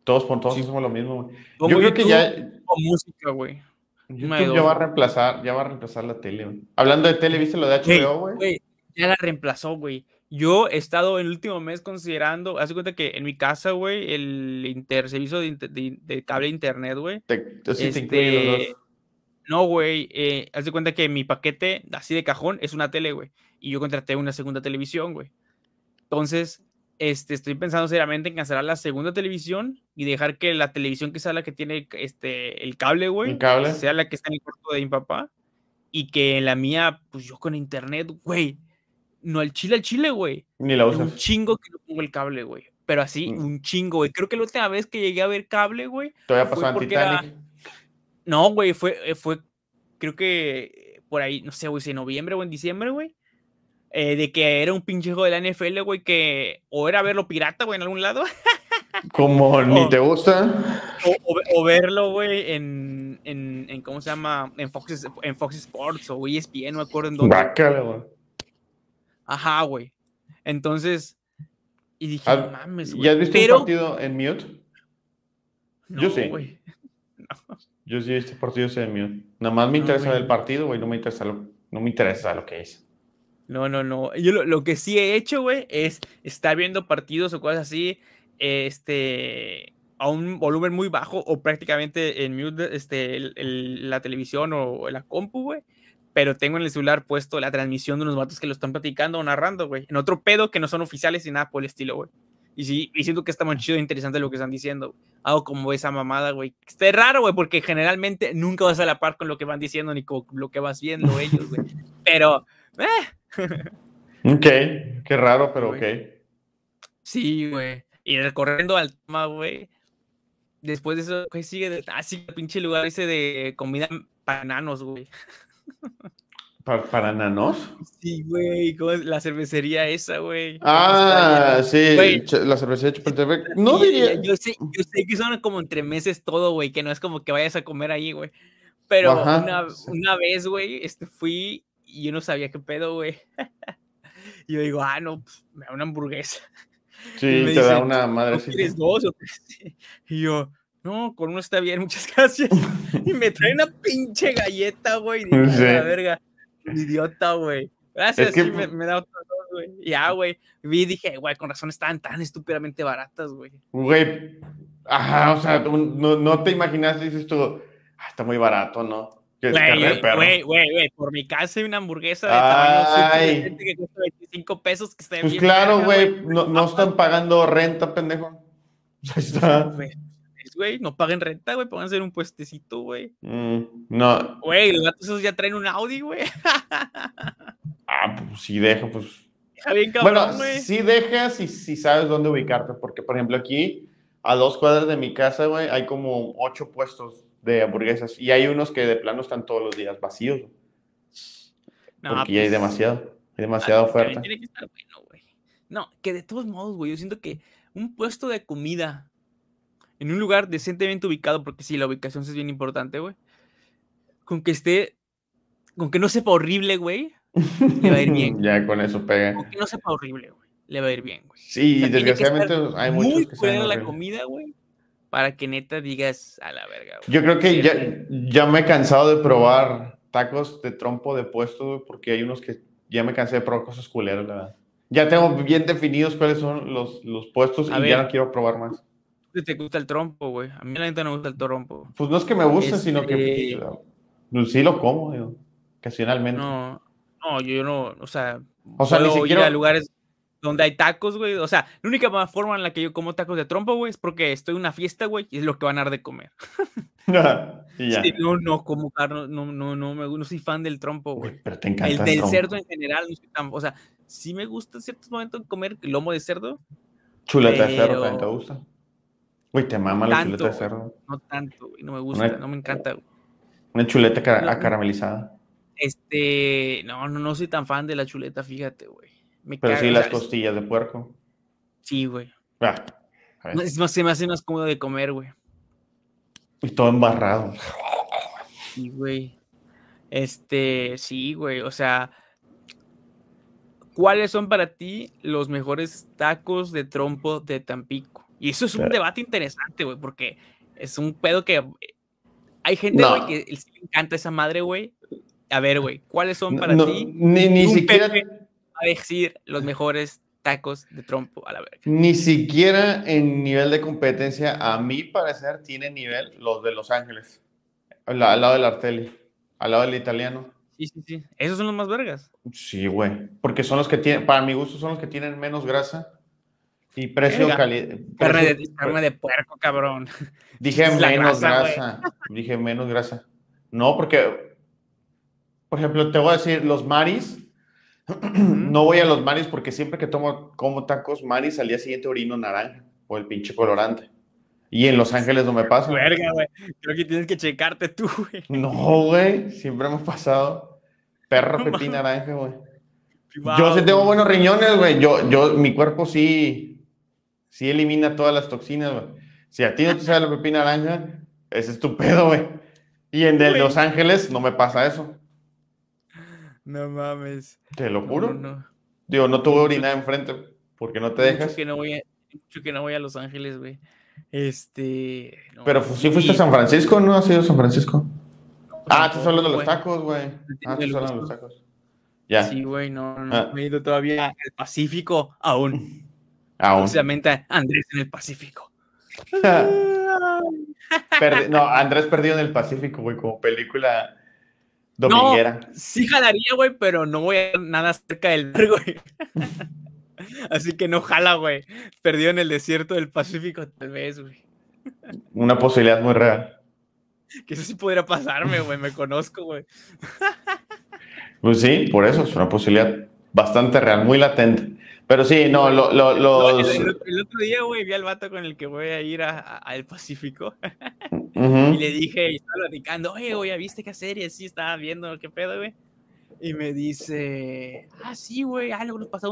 B: Todos por todos
A: Sí.
B: hacemos lo mismo. güey. Yo creo que ya
A: o música, güey. De
B: YouTube
A: dos,
B: ya va a reemplazar, ya va a reemplazar la tele. güey. Hablando de tele, ¿viste lo de HBO, güey?
A: ya la reemplazó, güey. Yo he estado en el último mes considerando, hace cuenta que en mi casa, güey, el inter, servicio de, de, de cable internet, güey. Este, no, güey, eh, haz de cuenta que mi paquete así de cajón es una tele, güey. Y yo contraté una segunda televisión, güey. Entonces, este, estoy pensando seriamente en cancelar la segunda televisión y dejar que la televisión que sea la que tiene este, el cable, güey, sea la que está en el cuarto de mi papá. Y que en la mía, pues yo con internet, güey no al chile al chile, güey.
B: Ni la usas.
A: Un chingo que no pongo el cable, güey. Pero así, mm. un chingo, güey. Creo que la última vez que llegué a ver cable, güey.
B: Todavía pasó en Titanic.
A: No, güey, fue, eh, fue, creo que por ahí, no sé, güey, si en noviembre o en diciembre, güey. Eh, de que era un pinche juego de la NFL, güey, que o era verlo pirata, güey, en algún lado.
B: Como ni te gusta.
A: O, verlo, güey, en, en, en, ¿cómo se llama? En Fox, en Fox Sports o ESPN, no me acuerdo en dónde.
B: Bácale, güey.
A: Ajá, güey. Entonces, y dije, no mames,
B: güey. ¿Ya has visto un partido en mute? Yo sí. Yo sí he visto partidos en mute. Nada más me interesa el partido, güey. No me interesa lo, no me interesa lo que es.
A: No, no, no. Yo lo, que sí he hecho, güey, es estar viendo partidos o cosas así, este, a un volumen muy bajo o prácticamente en mute, este, la televisión o la compu, güey pero tengo en el celular puesto la transmisión de unos vatos que lo están platicando o narrando, güey. En otro pedo que no son oficiales y nada por el estilo, güey. Y sí, y siento que está muy chido e interesante lo que están diciendo. Hago como esa mamada, güey. Está raro, güey, porque generalmente nunca vas a la par con lo que van diciendo ni con lo que vas viendo ellos, güey. Pero, eh.
B: Ok, qué raro, pero ok.
A: Sí, güey. Y recorriendo al tema, güey. Después de eso, güey, sigue así el pinche lugar ese de comida para nanos, güey.
B: ¿Para, nanos?
A: Sí, güey, la cervecería esa, güey.
B: Ah, sí, la cervecería Chapultepec. No diría.
A: Yo sé, yo sé que son como entre meses todo, güey, que no es como que vayas a comer ahí, güey. Pero una, una, vez, güey, este, fui y yo no sabía qué pedo, güey. y yo digo, ah, no, pues, me da una hamburguesa.
B: Sí, te da una madre.
A: ¿Quieres dos o tres? Y yo, no, con uno está bien, muchas gracias. y me trae una pinche galleta, güey. Y la verga, idiota, güey. Gracias, sí, me, da otra dos, güey. Ya, güey. Vi y dije, güey, con razón estaban tan estúpidamente baratas, güey.
B: Güey, ajá, o sea, no, no te imaginas, dices tú, ah, está muy barato, ¿no?
A: Güey, güey, güey, por mi casa hay una hamburguesa de tamaño que cuesta 25 pesos que está
B: Pues claro, güey, no, no están pagando renta, pendejo. Ahí está
A: güey. No paguen renta, güey. Pongan hacer un puestecito, güey.
B: Mm, no.
A: Güey, los gatos esos ya traen un Audi, güey.
B: ah, pues si deja, pues.
A: Deja bien cabrón,
B: bueno, si dejas y si sabes dónde ubicarte. Porque, por ejemplo, aquí, a dos cuadras de mi casa, güey, hay como ocho puestos de hamburguesas. Y hay unos que de plano están todos los días vacíos. No, porque ya hay pues, demasiado. Hay demasiada oferta. Tiene que estar bueno,
A: güey. No, que de todos modos, güey, yo siento que un puesto de comida en un lugar decentemente ubicado, porque sí, la ubicación es bien importante, güey. Con que esté, con que no sepa horrible, güey, le va a ir bien.
B: ya con eso pega.
A: Con que no sepa horrible, güey, le va a ir bien, güey.
B: Sí, desgraciadamente hay muchos
A: muy que buena la comida, güey, para que neta digas a la verga,
B: güey. Yo creo que ya, ya me he cansado de probar tacos de trompo de puesto, güey, porque hay unos que ya me cansé de probar cosas culeras, la verdad. Ya tengo bien definidos cuáles son los, los puestos y ya no quiero probar más
A: te gusta el trompo, güey. A mí la gente no me gusta el trompo.
B: Pues no es que me guste, sino que pues, pues, sí lo como, digo, ocasionalmente.
A: No, no, yo no, o sea, o sea, ni siquiera... ir a lugares donde hay tacos, güey. O sea, la única forma en la que yo como tacos de trompo, güey, es porque estoy en una fiesta, güey, y es lo que van a dar de comer. Sí, no, no, como carne, no, no, no, me, no soy fan del trompo, güey.
B: Pero te encanta.
A: El del cerdo en general, no soy tan, o sea, sí me gusta en ciertos momentos comer lomo de cerdo.
B: Chuleta de cerdo, ¿también te gusta? Uy, te mama la chuleta de cerdo.
A: No tanto, güey, no me gusta, no me encanta.
B: Una chuleta acaramelizada.
A: Este, no, no, no soy tan fan de la chuleta, fíjate, güey.
B: Pero sí las costillas de puerco.
A: Sí, güey. Ah, es más, se me hace más cómodo de comer, güey.
B: Y todo embarrado.
A: Sí, güey. Este, sí, güey. O sea, ¿cuáles son para ti los mejores tacos de trompo de Tampico? Y eso es un debate interesante, güey, porque es un pedo que hay gente, güey, que le encanta esa madre, güey. A ver, güey, ¿cuáles son para ti?
B: Ni, ni siquiera.
A: a decir los mejores tacos de trompo a la verga.
B: Ni siquiera en nivel de competencia, a mi parecer, tiene nivel los de Los Ángeles. Al, al lado del Arteli, al lado del italiano.
A: Sí, sí, sí. Esos son los más vergas.
B: Sí, güey. Porque son los que tienen, para mi gusto, son los que tienen menos grasa y precio calidad.
A: Carne de, carne de puerco, cabrón.
B: Dije
A: Es
B: menos
A: grasa,
B: grasa. Dije menos grasa. No, porque, por ejemplo, te voy a decir, los maris. no voy a los maris porque siempre que tomo como tacos maris al día siguiente orino naranja o el pinche colorante. Y en Los Ángeles no me pasa.
A: Verga, güey. Creo que tienes que checarte tú, güey.
B: No, güey. Siempre ha pasado. Perro
A: No
B: pepí
A: mames.
B: naranja, güey.
A: Wow,
B: yo sí tengo buenos riñones, güey. Yo, yo, mi cuerpo sí, sí elimina todas las toxinas, güey. Si a ti no te sale la pepina naranja, es tu pedo, güey. Y en de. Los Ángeles no me pasa eso.
A: No mames.
B: Te lo juro.
A: no, no.
B: Digo, no tuve orina enfrente porque no te
A: Mucho
B: dejas.
A: que no voy a, mucho que no voy a Los Ángeles, güey. Este. no,
B: Pero fu- sí fuiste a San Francisco, ¿no? ¿Has ido a San Francisco? Ah,
A: tampoco,
B: estás hablando de los tacos, güey. Ah, estás hablando de los tacos. Ya,
A: Sí, güey, no, no.
B: Ah.
A: Me he ido todavía al Pacífico aún.
B: Aún.
A: Precisamente Andrés en el Pacífico.
B: No, Andrés perdido en el Pacífico, güey, como película dominguera.
A: Sí jalaría, güey, pero no voy a nada cerca del mar, güey. Así que no jala, güey. Perdido en el desierto del Pacífico, tal vez, güey.
B: Una posibilidad muy real.
A: Que eso sí podría pasarme, güey. Me conozco, güey.
B: Pues sí, por eso es una posibilidad bastante real, muy latente. Pero sí, no, lo- lo- los.
A: el, el- el otro día, güey, vi al vato con el que voy a ir al Pacífico.
B: Ujú.
A: Y le dije, y estaba platicando, oye, güey, ¿ya viste qué serie? Sí, estaba viendo, qué pedo, güey. Y me dice, ah, sí, güey, ah, luego nos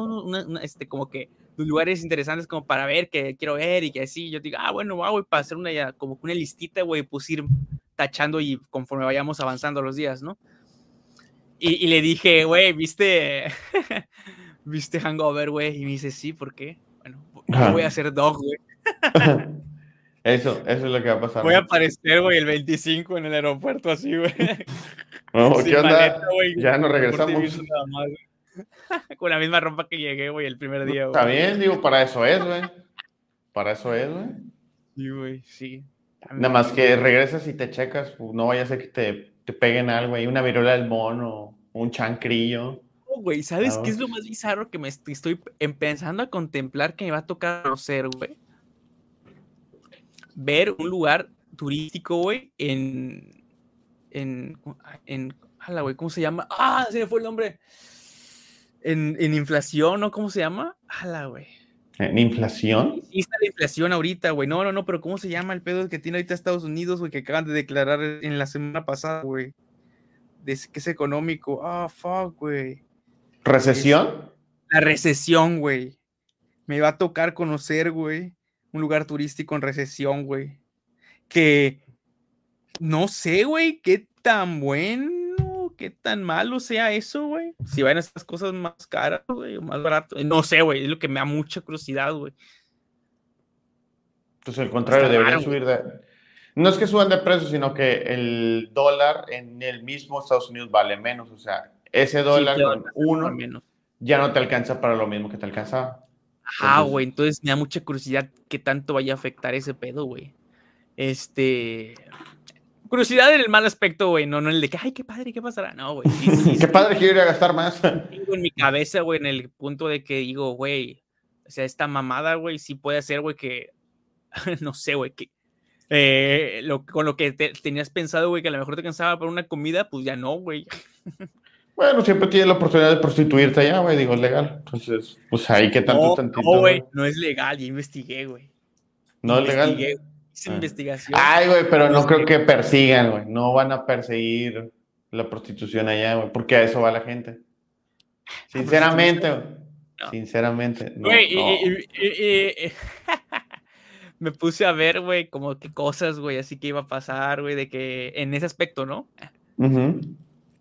A: una, este, como que lugares interesantes como para ver, que quiero ver y que así. Yo digo, ah, bueno, va, güey, para hacer una, ya, como una listita, güey, pues ir tachando y conforme vayamos avanzando los días, ¿no? Y, y le dije, güey, ¿viste, ¿viste Hangover, güey? Y me dice, sí, ¿por qué? Bueno, yo voy a ser dog, güey.
B: Eso, eso es lo que va a pasar.
A: Voy a aparecer, güey, el 25 en el aeropuerto así, güey.
B: No, ¿Qué onda?
A: maleta, güey,
B: Ya no
A: con
B: regresamos.
A: más, güey. Con la misma ropa que llegué, güey, el primer día, güey.
B: Está bien, digo, para eso es, güey. Para eso es, güey.
A: Sí, güey, sí.
B: Nada más que regresas y te checas, pues, no vaya a ser que te, te peguen algo ahí, una viruela del mono, un chancrillo.
A: No, güey, ¿sabes
B: Ah,
A: qué es lo más bizarro que me est- estoy empezando a contemplar que me va a tocar conocer, güey? Ver un lugar turístico, güey, en. En. en ala, güey, ¿cómo se llama? ¡Ah! Se me fue el nombre. En, en inflación, ¿no? ¿Cómo se llama? ¡Hala, güey!
B: ¿En inflación?
A: Sí está la inflación ahorita, güey. No, no, no, pero ¿cómo se llama el pedo que tiene ahorita Estados Unidos, güey? Que acaban de declarar en la semana pasada, güey. De que es económico. Ah, fuck, güey.
B: ¿Recesión?
A: La recesión, güey. Me va a tocar conocer, güey, un lugar turístico en recesión, güey. Que no sé, güey, qué tan bueno, qué tan malo sea eso, güey. Si van estas cosas más caras, güey, o más barato. No sé, güey, es lo que me da mucha curiosidad, güey.
B: Pues al contrario,
A: Está
B: deberían
A: raro,
B: subir de... No es que suban de precio, sino que el dólar en el mismo Estados Unidos vale menos. O sea, ese dólar
A: Sí,
B: con uno
A: por menos.
B: ya no te alcanza para lo mismo que te alcanzaba.
A: Ah, güey, entonces me da mucha curiosidad qué tanto vaya a afectar ese pedo, güey. Este. Curiosidad en el mal aspecto, güey, no, no el de que, ay, qué padre, ¿qué pasará? No, güey. sí, sí,
B: Qué padre quiero ir a gastar más.
A: tengo en mi cabeza, güey, en el punto de que digo, güey, o sea, esta mamada, güey, sí puede ser, güey, que, no sé, güey, que eh, lo, con lo que te- tenías pensado, güey, que a lo mejor te cansaba para una comida, pues ya no, güey.
B: Bueno, siempre tienes la oportunidad de prostituirte allá, güey, digo, es legal. Entonces, pues ahí que tanto,
A: No,
B: tantito.
A: no, güey, no es legal, ya investigué, güey.
B: No es legal.
A: Hice
B: Ah.
A: investigación.
B: Ay, güey, pero no creo que persigan, güey. No van a perseguir la prostitución allá, güey, porque a eso va la gente. Sinceramente, güey.
A: No.
B: Sinceramente.
A: Güey, y- me puse a ver, güey, como qué cosas, güey, así que iba a pasar, güey, de que en ese aspecto, ¿no?
B: Ujú.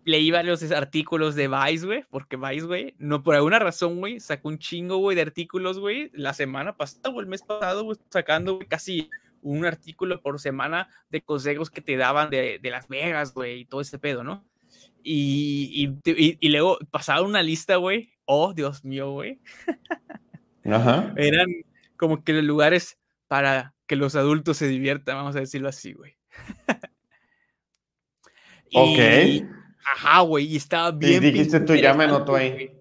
A: Leí varios artículos de Vice, güey, porque Vice, güey, no por alguna razón, güey, sacó un chingo, güey, de artículos, güey, la semana pasada o el mes pasado, güey, sacando, casi un artículo por semana de consejos que te daban de, de Las Vegas, güey, y todo ese pedo, ¿no? Y, y, y- y luego pasaba una lista, güey, oh, Dios mío, güey. Ajá. Eran como que los lugares para que los adultos se diviertan, vamos a decirlo así, güey.
B: ok.
A: Ajá, güey, y estaba bien.
B: Y dijiste tú, ya me noto ahí.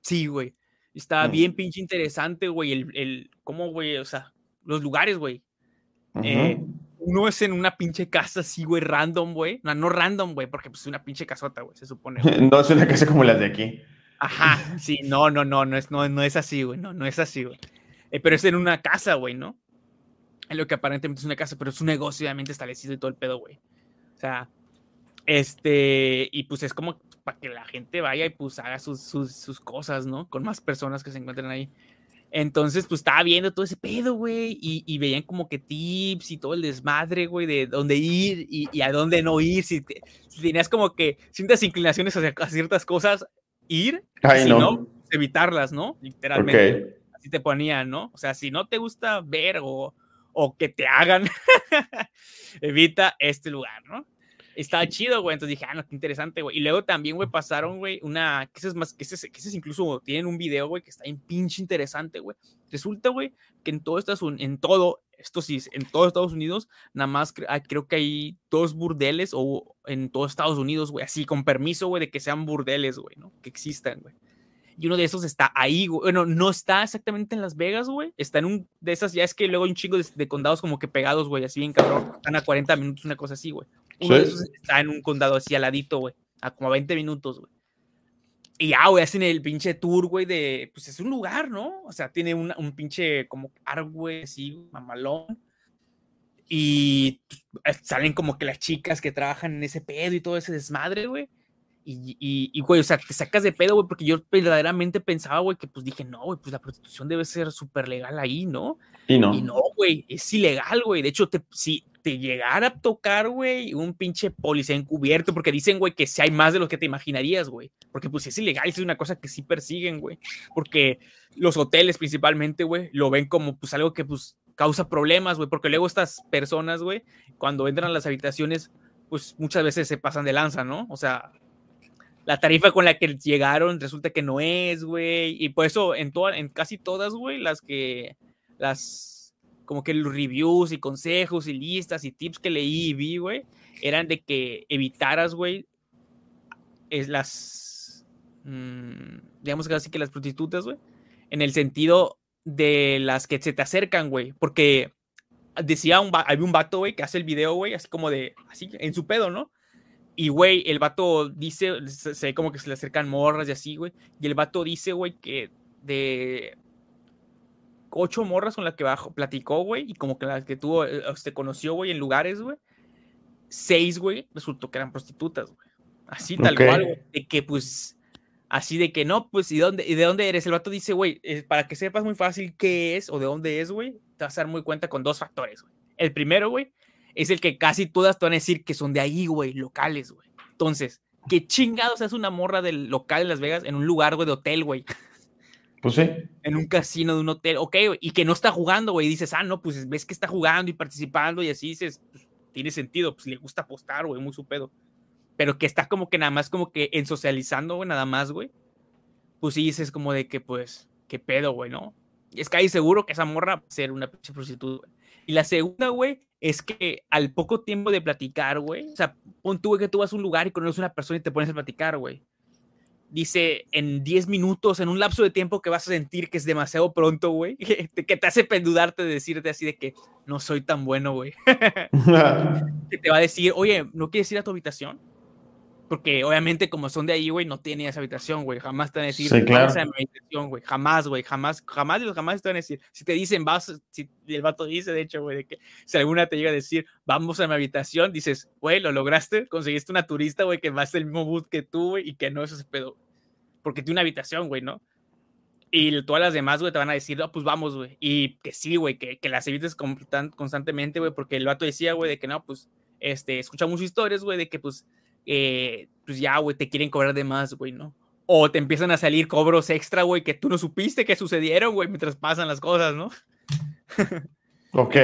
A: Sí, güey. Estaba mm. bien pinche interesante, güey, el, el, cómo, güey, o sea, los lugares, güey. eh, uno es en una pinche casa así, güey, random, güey. No, no random, güey, porque pues es una pinche casota, güey, se supone.
B: no es una casa como las de aquí.
A: Ajá, sí, no, no, no, no es, no, no es así, güey, no, no es así, güey. Eh, pero es en una casa, güey, ¿no? En lo que aparentemente es una casa, pero es un negocio obviamente establecido y todo el pedo, güey. O sea, este, y pues es como para que la gente vaya y pues haga sus, sus, sus cosas, ¿no? Con más personas que se encuentren ahí. Entonces, pues estaba viendo todo ese pedo, güey, y, y, veían como que tips y todo el desmadre, güey, de dónde ir y, y a dónde no ir. Si, si, tenías como que ciertas inclinaciones hacia ciertas cosas, ir, si no. evitarlas, ¿no? Literalmente. Así te ponían, ¿no? O sea, si no te gusta ver o, o que te hagan, evita este lugar, ¿no? Estaba chido, güey. Entonces dije, ah, no, qué interesante, güey. Y luego también, güey, pasaron, güey, una, que ese es más, que ese, que ese incluso tienen un video, güey, que está en pinche interesante, güey. Resulta, güey, que en todo Estados Unidos, en todo, esto sí, en todo Estados Unidos, nada más creo que hay dos burdeles o en todo Estados Unidos, güey, así, con permiso, güey, de que sean burdeles, güey, ¿no? Que existan, güey. Y uno de esos está ahí, güey. Bueno, no está exactamente en Las Vegas, güey. Está en un de esas, ya es que luego hay un chingo de, de condados como que pegados, güey, así bien cabrón. Están a 40 minutos, una cosa así, güey. Uno de esos está en un condado así al ladito, güey. A como 20 minutos, güey. Y ya, güey, hacen el pinche tour, güey, de. Pues es un lugar, ¿no? O sea, tiene un pinche como ar, güey, así, mamalón. Y pues, salen como que las chicas que trabajan en ese pedo y todo ese desmadre, güey. Y, y, y, güey, o sea, te sacas de pedo, güey, porque yo verdaderamente pensaba, güey, que pues dije, no, güey, pues la prostitución debe ser súper legal ahí, ¿no?
B: Y no.
A: Y no, güey, es ilegal, güey. De hecho, te, si te llegara a tocar, güey, un pinche policía encubierto, porque dicen, güey, que si hay más de lo que te imaginarías, güey. Porque pues es ilegal, es una cosa que sí persiguen, güey. Porque los hoteles principalmente, güey, lo ven como pues algo que pues causa problemas, güey, porque luego estas personas, güey, cuando entran a las habitaciones, pues muchas veces se pasan de lanza, ¿no? O sea, la tarifa con la que llegaron resulta que no es, güey. Y por eso en, en casi todas, güey, las que, las, como que los reviews y consejos y listas y tips que leí y vi, güey, eran de que evitaras, güey, es las, mmm, digamos que así que las prostitutas, güey, en el sentido de las que se te acercan, güey, porque decía un, había un vato, güey, que hace el video, güey, así como de, así, en su pedo, ¿no? Y, güey, el vato dice, se, ve como que se le acercan morras y así, güey. Y el vato dice, güey, que de ocho morras con las que bajo, platicó, güey, y como que las que tuvo, se este, conoció, güey, en lugares, güey. Seis, güey, resultó que eran prostitutas, güey. Así, tal cual, güey. De que, pues, así de que no, pues, ¿y, dónde, y de dónde eres? El vato dice, güey, eh, para que sepas muy fácil qué es o de dónde es, güey, te vas a dar muy cuenta con dos factores, güey. El primero, güey, es el que casi todas te van a decir que son de ahí, güey, locales, güey. Entonces, ¿qué chingados es una morra del local de Las Vegas en un lugar, güey, de hotel, güey?
B: Pues sí.
A: En un casino de un hotel, ok, güey, y que no está jugando, güey, y dices, ah, no, pues ves que está jugando y participando y así dices, pues, tiene sentido, pues le gusta apostar, güey, muy su pedo. Pero que está como que nada más como que en socializando, güey, nada más, güey. Pues sí dices como de que, pues, qué pedo, güey, ¿no? Y es que ahí seguro que esa morra va a ser una pinche prostituta, güey. Y la segunda, güey, es que al poco tiempo de platicar, güey, o sea, pon tú, que tú vas a un lugar y conoces a una persona y te pones a platicar, güey. Dice, en 10 minutos, en un lapso de tiempo que vas a sentir que es demasiado pronto, güey, que te hace pendudarte de decirte así de que no soy tan bueno, güey. que te va a decir, oye, ¿no quieres ir a tu habitación? Porque obviamente como son de ahí, güey, no tienen esa habitación, güey. Jamás te van a decir,
B: sí, claro.
A: vas a mi habitación, güey. Jamás, güey. Jamás, jamás, jamás te van a decir. Si te dicen, vas, si el vato dice, de hecho, güey, de que si alguna te llega a decir, vamos a mi habitación, dices, güey, lo lograste, conseguiste una turista, güey, que va a ser el mismo boot que tú, güey, y que no es ese pedo. Porque tiene una habitación, güey, ¿no? Y todas las demás, güey, te van a decir, no, pues vamos, güey. Y que sí, güey, que, que las evites constantemente, güey, porque el vato decía, güey, de que no, pues, este, escuchamos historias, güey, de que, pues, eh, pues ya, güey, te quieren cobrar de más, güey, ¿no? O te empiezan a salir cobros extra, güey, que tú no supiste que sucedieron, güey, mientras pasan las cosas, ¿no?
B: Ok.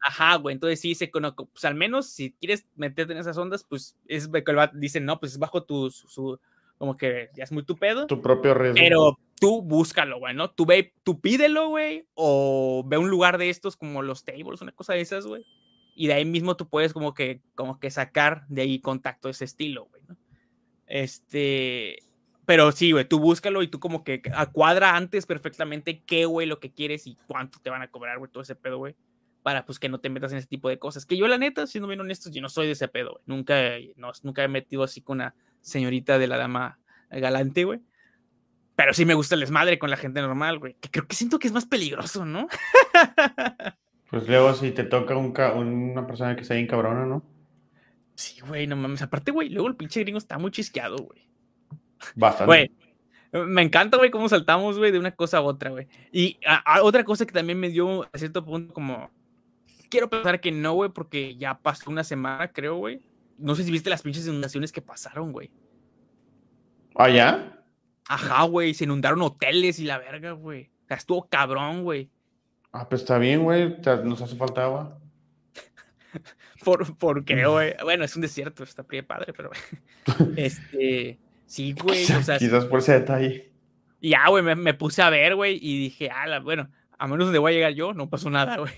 A: ajá, güey, entonces sí, se, pues al menos si quieres meterte en esas ondas, pues es dicen, no, pues es bajo tu, su, como que ya es muy tu pedo.
B: Tu propio riesgo.
A: Pero tú búscalo, güey, ¿no? Tú, ve, tú pídelo, güey, o ve un lugar de estos como los tables, una cosa de esas, güey. Y de ahí mismo tú puedes como que, como que sacar de ahí contacto de ese estilo, güey, ¿no? Este, pero sí, güey, tú búscalo y tú como que cuadra antes perfectamente qué, güey, lo que quieres y cuánto te van a cobrar, güey, todo ese pedo, güey. Para pues que no te metas en ese tipo de cosas. Que yo, la neta, siendo bien honesto, yo no soy de ese pedo, güey. Nunca, no, nunca he metido así con una señorita de la dama galante, güey. Pero sí me gusta el desmadre con la gente normal, güey. Que creo que siento que es más peligroso, ¿no?
B: pues luego si te toca un una persona que sea bien cabrona, ¿no?
A: Sí, güey, no mames. Aparte, güey, luego el pinche gringo está muy chisqueado, güey.
B: Bastante.
A: Güey, me encanta, güey, cómo saltamos, güey, de una cosa a otra, güey. Y otra cosa que también me dio a cierto punto como... Quiero pensar que no, güey, porque ya pasó una semana, creo, güey. No sé si viste las pinches inundaciones que pasaron, güey.
B: ¿Ah, ya?
A: Ajá, güey, se inundaron hoteles y la verga, güey. O sea, estuvo cabrón, güey.
B: Ah, pues está bien, güey. Nos hace falta agua.
A: ¿Por, ¿Por, qué, güey? Bueno, es un desierto, está pie padre, pero. este. Sí, güey. O sea,
B: Quizás por ese detalle.
A: Ya, güey, me, me, puse a ver, güey, y dije, ala, bueno, a menos donde voy a llegar yo, no pasó nada, güey.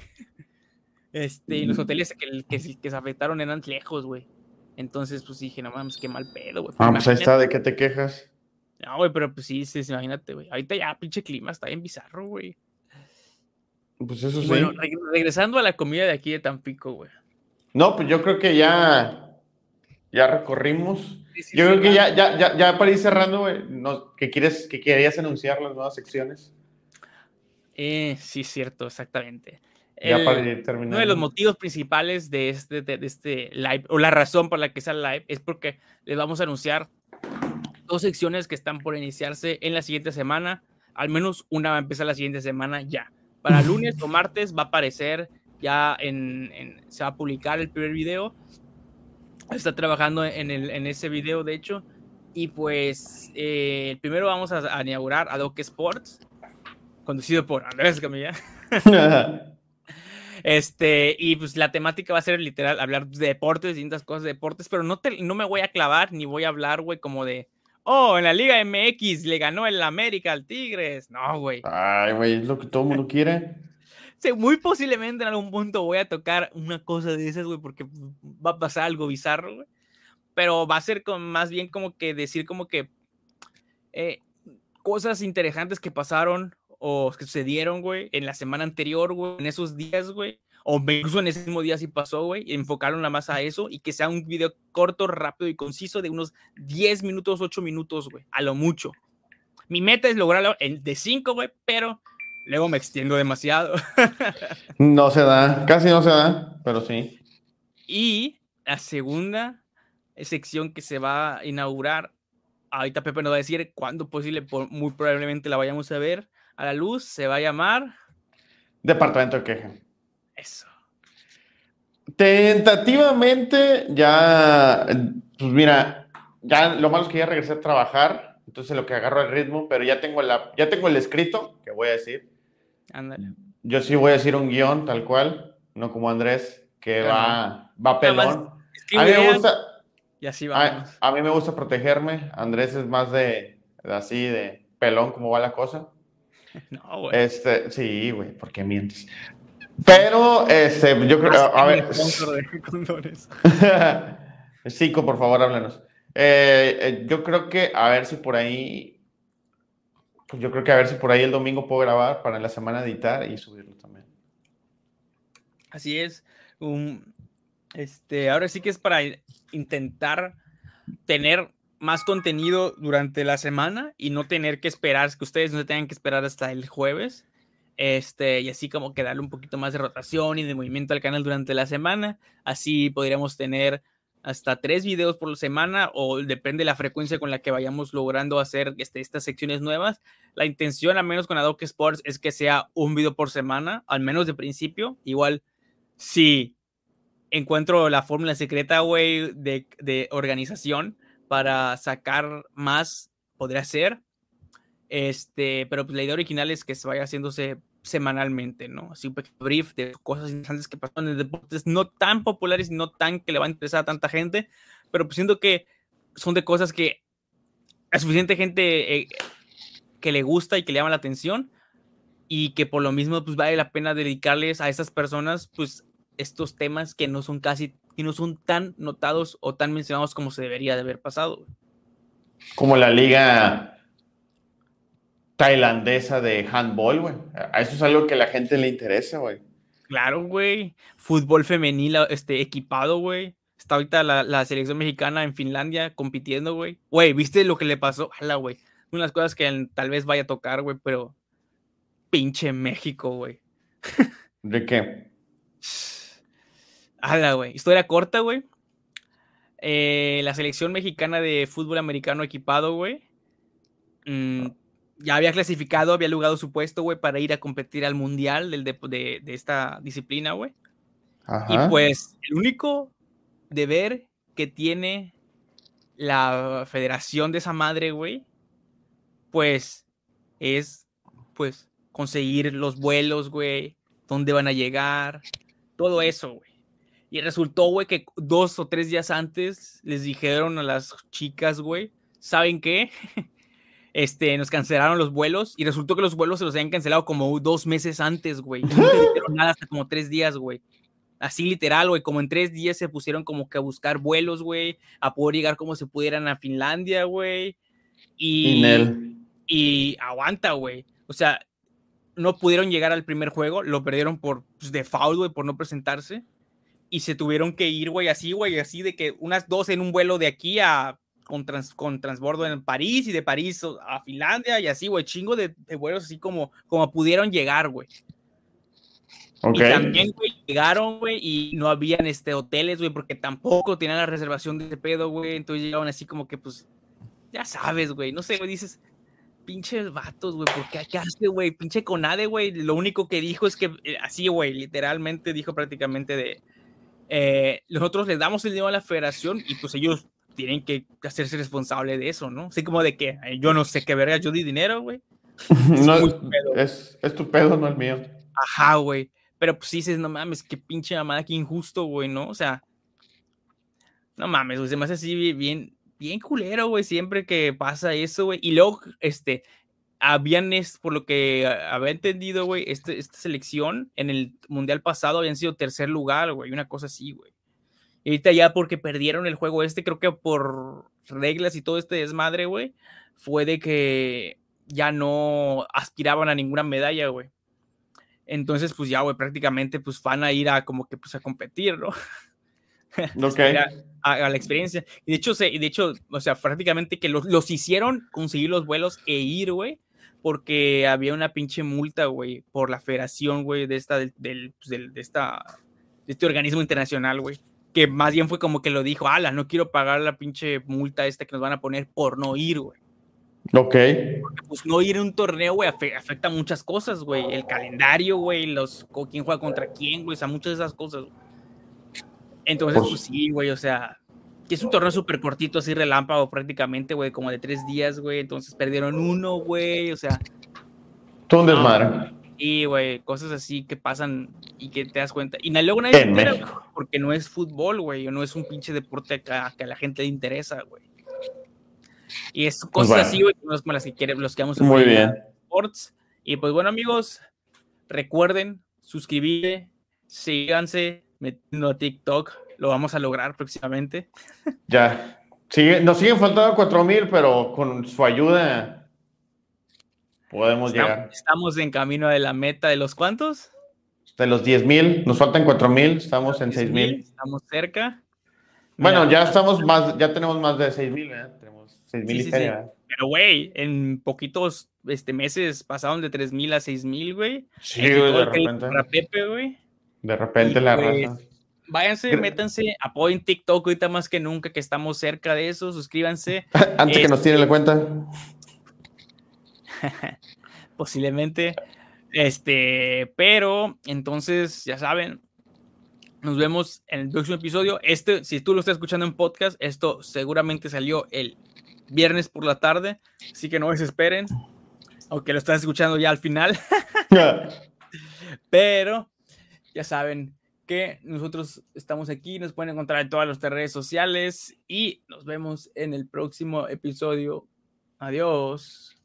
A: Este, y los mm. hoteles que, que, que se afectaron eran lejos, güey. Entonces, pues dije, no mames, qué mal pedo, güey.
B: Ah, pues ahí está, ¿de qué te quejas?
A: No, güey, pero pues sí, sí, imagínate, güey. Ahorita ya, pinche clima, está bien bizarro, güey.
B: Pues eso sí.
A: Bueno, regresando a la comida de aquí de Tampico, güey.
B: No, pues yo creo que ya, ya recorrimos. yo creo que ya, ya, ya, ya, para ir cerrando, güey, no, que quieres, que querías anunciar las nuevas secciones.
A: Eh, sí, cierto, exactamente.
B: Ya para ir terminando.
A: Uno de los motivos principales de este, de, de este live, o la razón por la que sale live, es porque les vamos a anunciar dos secciones que están por iniciarse en la siguiente semana. Al menos una va a empezar la siguiente semana ya. Para lunes o martes va a aparecer ya en, se va a publicar el primer video. Está trabajando en, el, en ese video, de hecho. Y pues eh, primero vamos a, inaugurar Adobe Sports, conducido por Andrés Camilla. Este, y pues la temática va a ser literal hablar de deportes, distintas cosas de deportes, pero no, te, no me voy a clavar ni voy a hablar, güey, como de oh, en la Liga MX le ganó el América al Tigres. No, güey.
B: Ay, güey, es lo que todo el mundo quiere.
A: Sí, muy posiblemente en algún punto voy a tocar una cosa de esas, güey, porque va a pasar algo bizarro, güey. Pero va a ser con, más bien como que decir como que eh, cosas interesantes que pasaron o que sucedieron, güey, en la semana anterior, güey, en esos días, güey o incluso en ese mismo día sí pasó, güey, enfocaron la más a eso y que sea un video corto, rápido y conciso de unos 10 minutos, 8 minutos, güey, a lo mucho. Mi meta es lograrlo en de 5, güey, pero luego me extiendo demasiado.
B: no se da, casi no se da, pero sí.
A: Y la segunda sección que se va a inaugurar, ahorita Pepe nos va a decir cuándo posible, muy probablemente la vayamos a ver a la luz, se va a llamar...
B: Departamento de queja.
A: Eso.
B: Tentativamente, ya, pues mira, ya lo malo es que ya regresé a trabajar, entonces lo que agarro el ritmo, pero ya tengo, la, ya tengo el escrito, que voy a decir.
A: Ándale.
B: Yo sí voy a decir un guion tal cual, no como Andrés, que va, va pelón. A mí me gusta.
A: Y así
B: A, mí me gusta protegerme. Andrés es más de, así, de pelón, como va la cosa.
A: No, güey.
B: Este, sí, güey, ¿por qué mientes? Pero, este, yo creo, a, ver. Cinco, por favor, háblanos. Eh, eh, yo creo que, a ver si por ahí, pues yo creo que a ver si por ahí el domingo puedo grabar para la semana editar y subirlo también.
A: Así es. este, ahora sí que es para intentar tener más contenido durante la semana y no tener que esperar, que ustedes no tengan que esperar hasta el jueves este, y así como que darle un poquito más de rotación y de movimiento al canal durante la semana. Así podríamos tener hasta tres videos por semana o depende de la frecuencia con la que vayamos logrando hacer este, estas secciones nuevas. La intención, al menos con Adobe Sports, es que sea un video por semana, al menos de principio. Igual, si encuentro la fórmula secreta, güey, de, de organización para sacar más, podría ser. Este, pero pues la idea original es que se vaya haciéndose semanalmente, ¿no? Así un brief de cosas interesantes que pasan en deportes no tan populares y no tan que le va a interesar a tanta gente, pero pues siento que son de cosas que a suficiente gente eh, que le gusta y que le llama la atención y que por lo mismo pues vale la pena dedicarles a esas personas pues estos temas que no son casi, que no son tan notados o tan mencionados como se debería de haber pasado.
B: Como la liga tailandesa de handball, güey. A eso es algo que a la gente le interesa, güey.
A: Claro, güey. Fútbol femenil este, equipado, güey. Está ahorita la, selección mexicana en Finlandia compitiendo, güey. Güey, ¿viste lo que le pasó? Hala, güey. Unas cosas que tal vez vaya a tocar, güey, pero pinche México, güey.
B: ¿De qué?
A: Hala, güey. Historia corta, güey. Eh, la selección mexicana de fútbol americano equipado, güey. Mm, ya había clasificado, había logrado su puesto, güey, para ir a competir al mundial del de, esta disciplina, güey. Y pues el único deber que tiene la federación de esa madre, güey, pues es, pues, conseguir los vuelos, güey, dónde van a llegar, todo eso, güey. Y resultó, güey, que dos o tres días antes les dijeron a las chicas, güey, ¿saben qué? Este, nos cancelaron los vuelos y resultó que los vuelos se los habían cancelado como dos meses antes, güey. No dijeron nada hasta como tres días, güey. Así literal, güey, como en tres días se pusieron como que a buscar vuelos, güey, a poder llegar como se pudieran a Finlandia, güey. Y, y aguanta, güey. O sea, no pudieron llegar al primer juego, lo perdieron por pues, default, güey, por no presentarse. Y se tuvieron que ir, güey, así, güey, así de que unas dos en un vuelo de aquí a con, con transbordo en París y de París a Finlandia y así, güey, chingo de, vuelos así como, como pudieron llegar, güey. Y también, güey, llegaron, güey, y no habían este, hoteles, güey, porque tampoco tenían la reservación de ese pedo, güey. Entonces llegaban así como que, pues, ya sabes, güey, no sé, güey, dices, pinches vatos, güey, ¿por qué, qué hace, güey? Pinche Conade, güey, lo único que dijo es que, eh, así, güey, literalmente dijo prácticamente de, eh, nosotros les damos el dinero a la federación y pues ellos tienen que hacerse responsable de eso, ¿no? Así como de que yo no sé qué verga, yo di dinero, güey.
B: es, es, tu pedo, no el mío.
A: Ajá, güey. Pero pues sí dices, no mames, qué pinche mamada, qué injusto, güey, ¿no? O sea, no mames, güey, se me hace así bien, bien culero, güey, siempre que pasa eso, güey. Y luego, este, habían, es, por lo que había entendido, güey, este, esta selección en el mundial pasado habían sido tercer lugar, güey, una cosa así, güey. Y ahorita ya porque perdieron el juego este, creo que por reglas y todo este desmadre, güey, fue de que ya no aspiraban a ninguna medalla, güey. Entonces, pues ya, güey, prácticamente pues van a ir a como que pues a competir, ¿no?
B: Ok.
A: a, la experiencia. Y de hecho, se, de hecho, o sea, prácticamente que los, los hicieron conseguir los vuelos e ir, güey, porque había una pinche multa, güey, por la federación, güey, de esta, del, del, pues, de esta, de este organismo internacional, güey que más bien fue como que lo dijo, ala, no quiero pagar la pinche multa esta que nos van a poner por no ir, güey.
B: Ok.
A: Porque, pues no ir a un torneo, güey, afecta muchas cosas, güey. El calendario, güey, los quién juega contra quién, güey, o sea, muchas de esas cosas. Entonces, pues, pues sí, güey, o sea, que es un torneo súper cortito, así relámpago prácticamente, güey, como de tres días, güey. Entonces perdieron uno, güey, o sea.
B: Todo un desmadre.
A: Y, güey, cosas así que pasan y que te das cuenta. Y luego nadie se entera, porque no es fútbol, güey, o no es un pinche deporte que a, que a la gente le interesa, güey. Y es pues cosas así, güey, que no es como las que quieren, los que vamos a
B: Muy bien.
A: Sports. Y pues bueno, amigos, recuerden suscribirse, síganse metiendo a TikTok, lo vamos a lograr próximamente.
B: Ya. Sigue, nos siguen faltando 4000, pero con su ayuda Podemos llegar.
A: Estamos en camino de la meta de los cuantos?
B: De los 10 mil, nos faltan 4 mil, estamos en 6 mil.
A: Estamos cerca.
B: Bueno, ya estamos más, ya tenemos más de 6 mil, Tenemos 6 mil y
A: Pero, güey, en poquitos este, meses pasaron de 3 mil a 6 mil, güey.
B: Sí, güey, de repente.
A: Pepe, güey.
B: De repente la pues, raza.
A: Váyanse, métanse, apoyen TikTok ahorita más que nunca que estamos cerca de eso, suscríbanse.
B: Antes que nos tiren la cuenta.
A: Posiblemente. Este, pero entonces, ya saben, nos vemos en el próximo episodio. Este, si tú lo estás escuchando en podcast, esto seguramente salió el viernes por la tarde, así que no desesperen, aunque lo estás escuchando ya al final. pero ya saben que nosotros estamos aquí, nos pueden encontrar en todas las redes sociales y nos vemos en el próximo episodio. Adiós.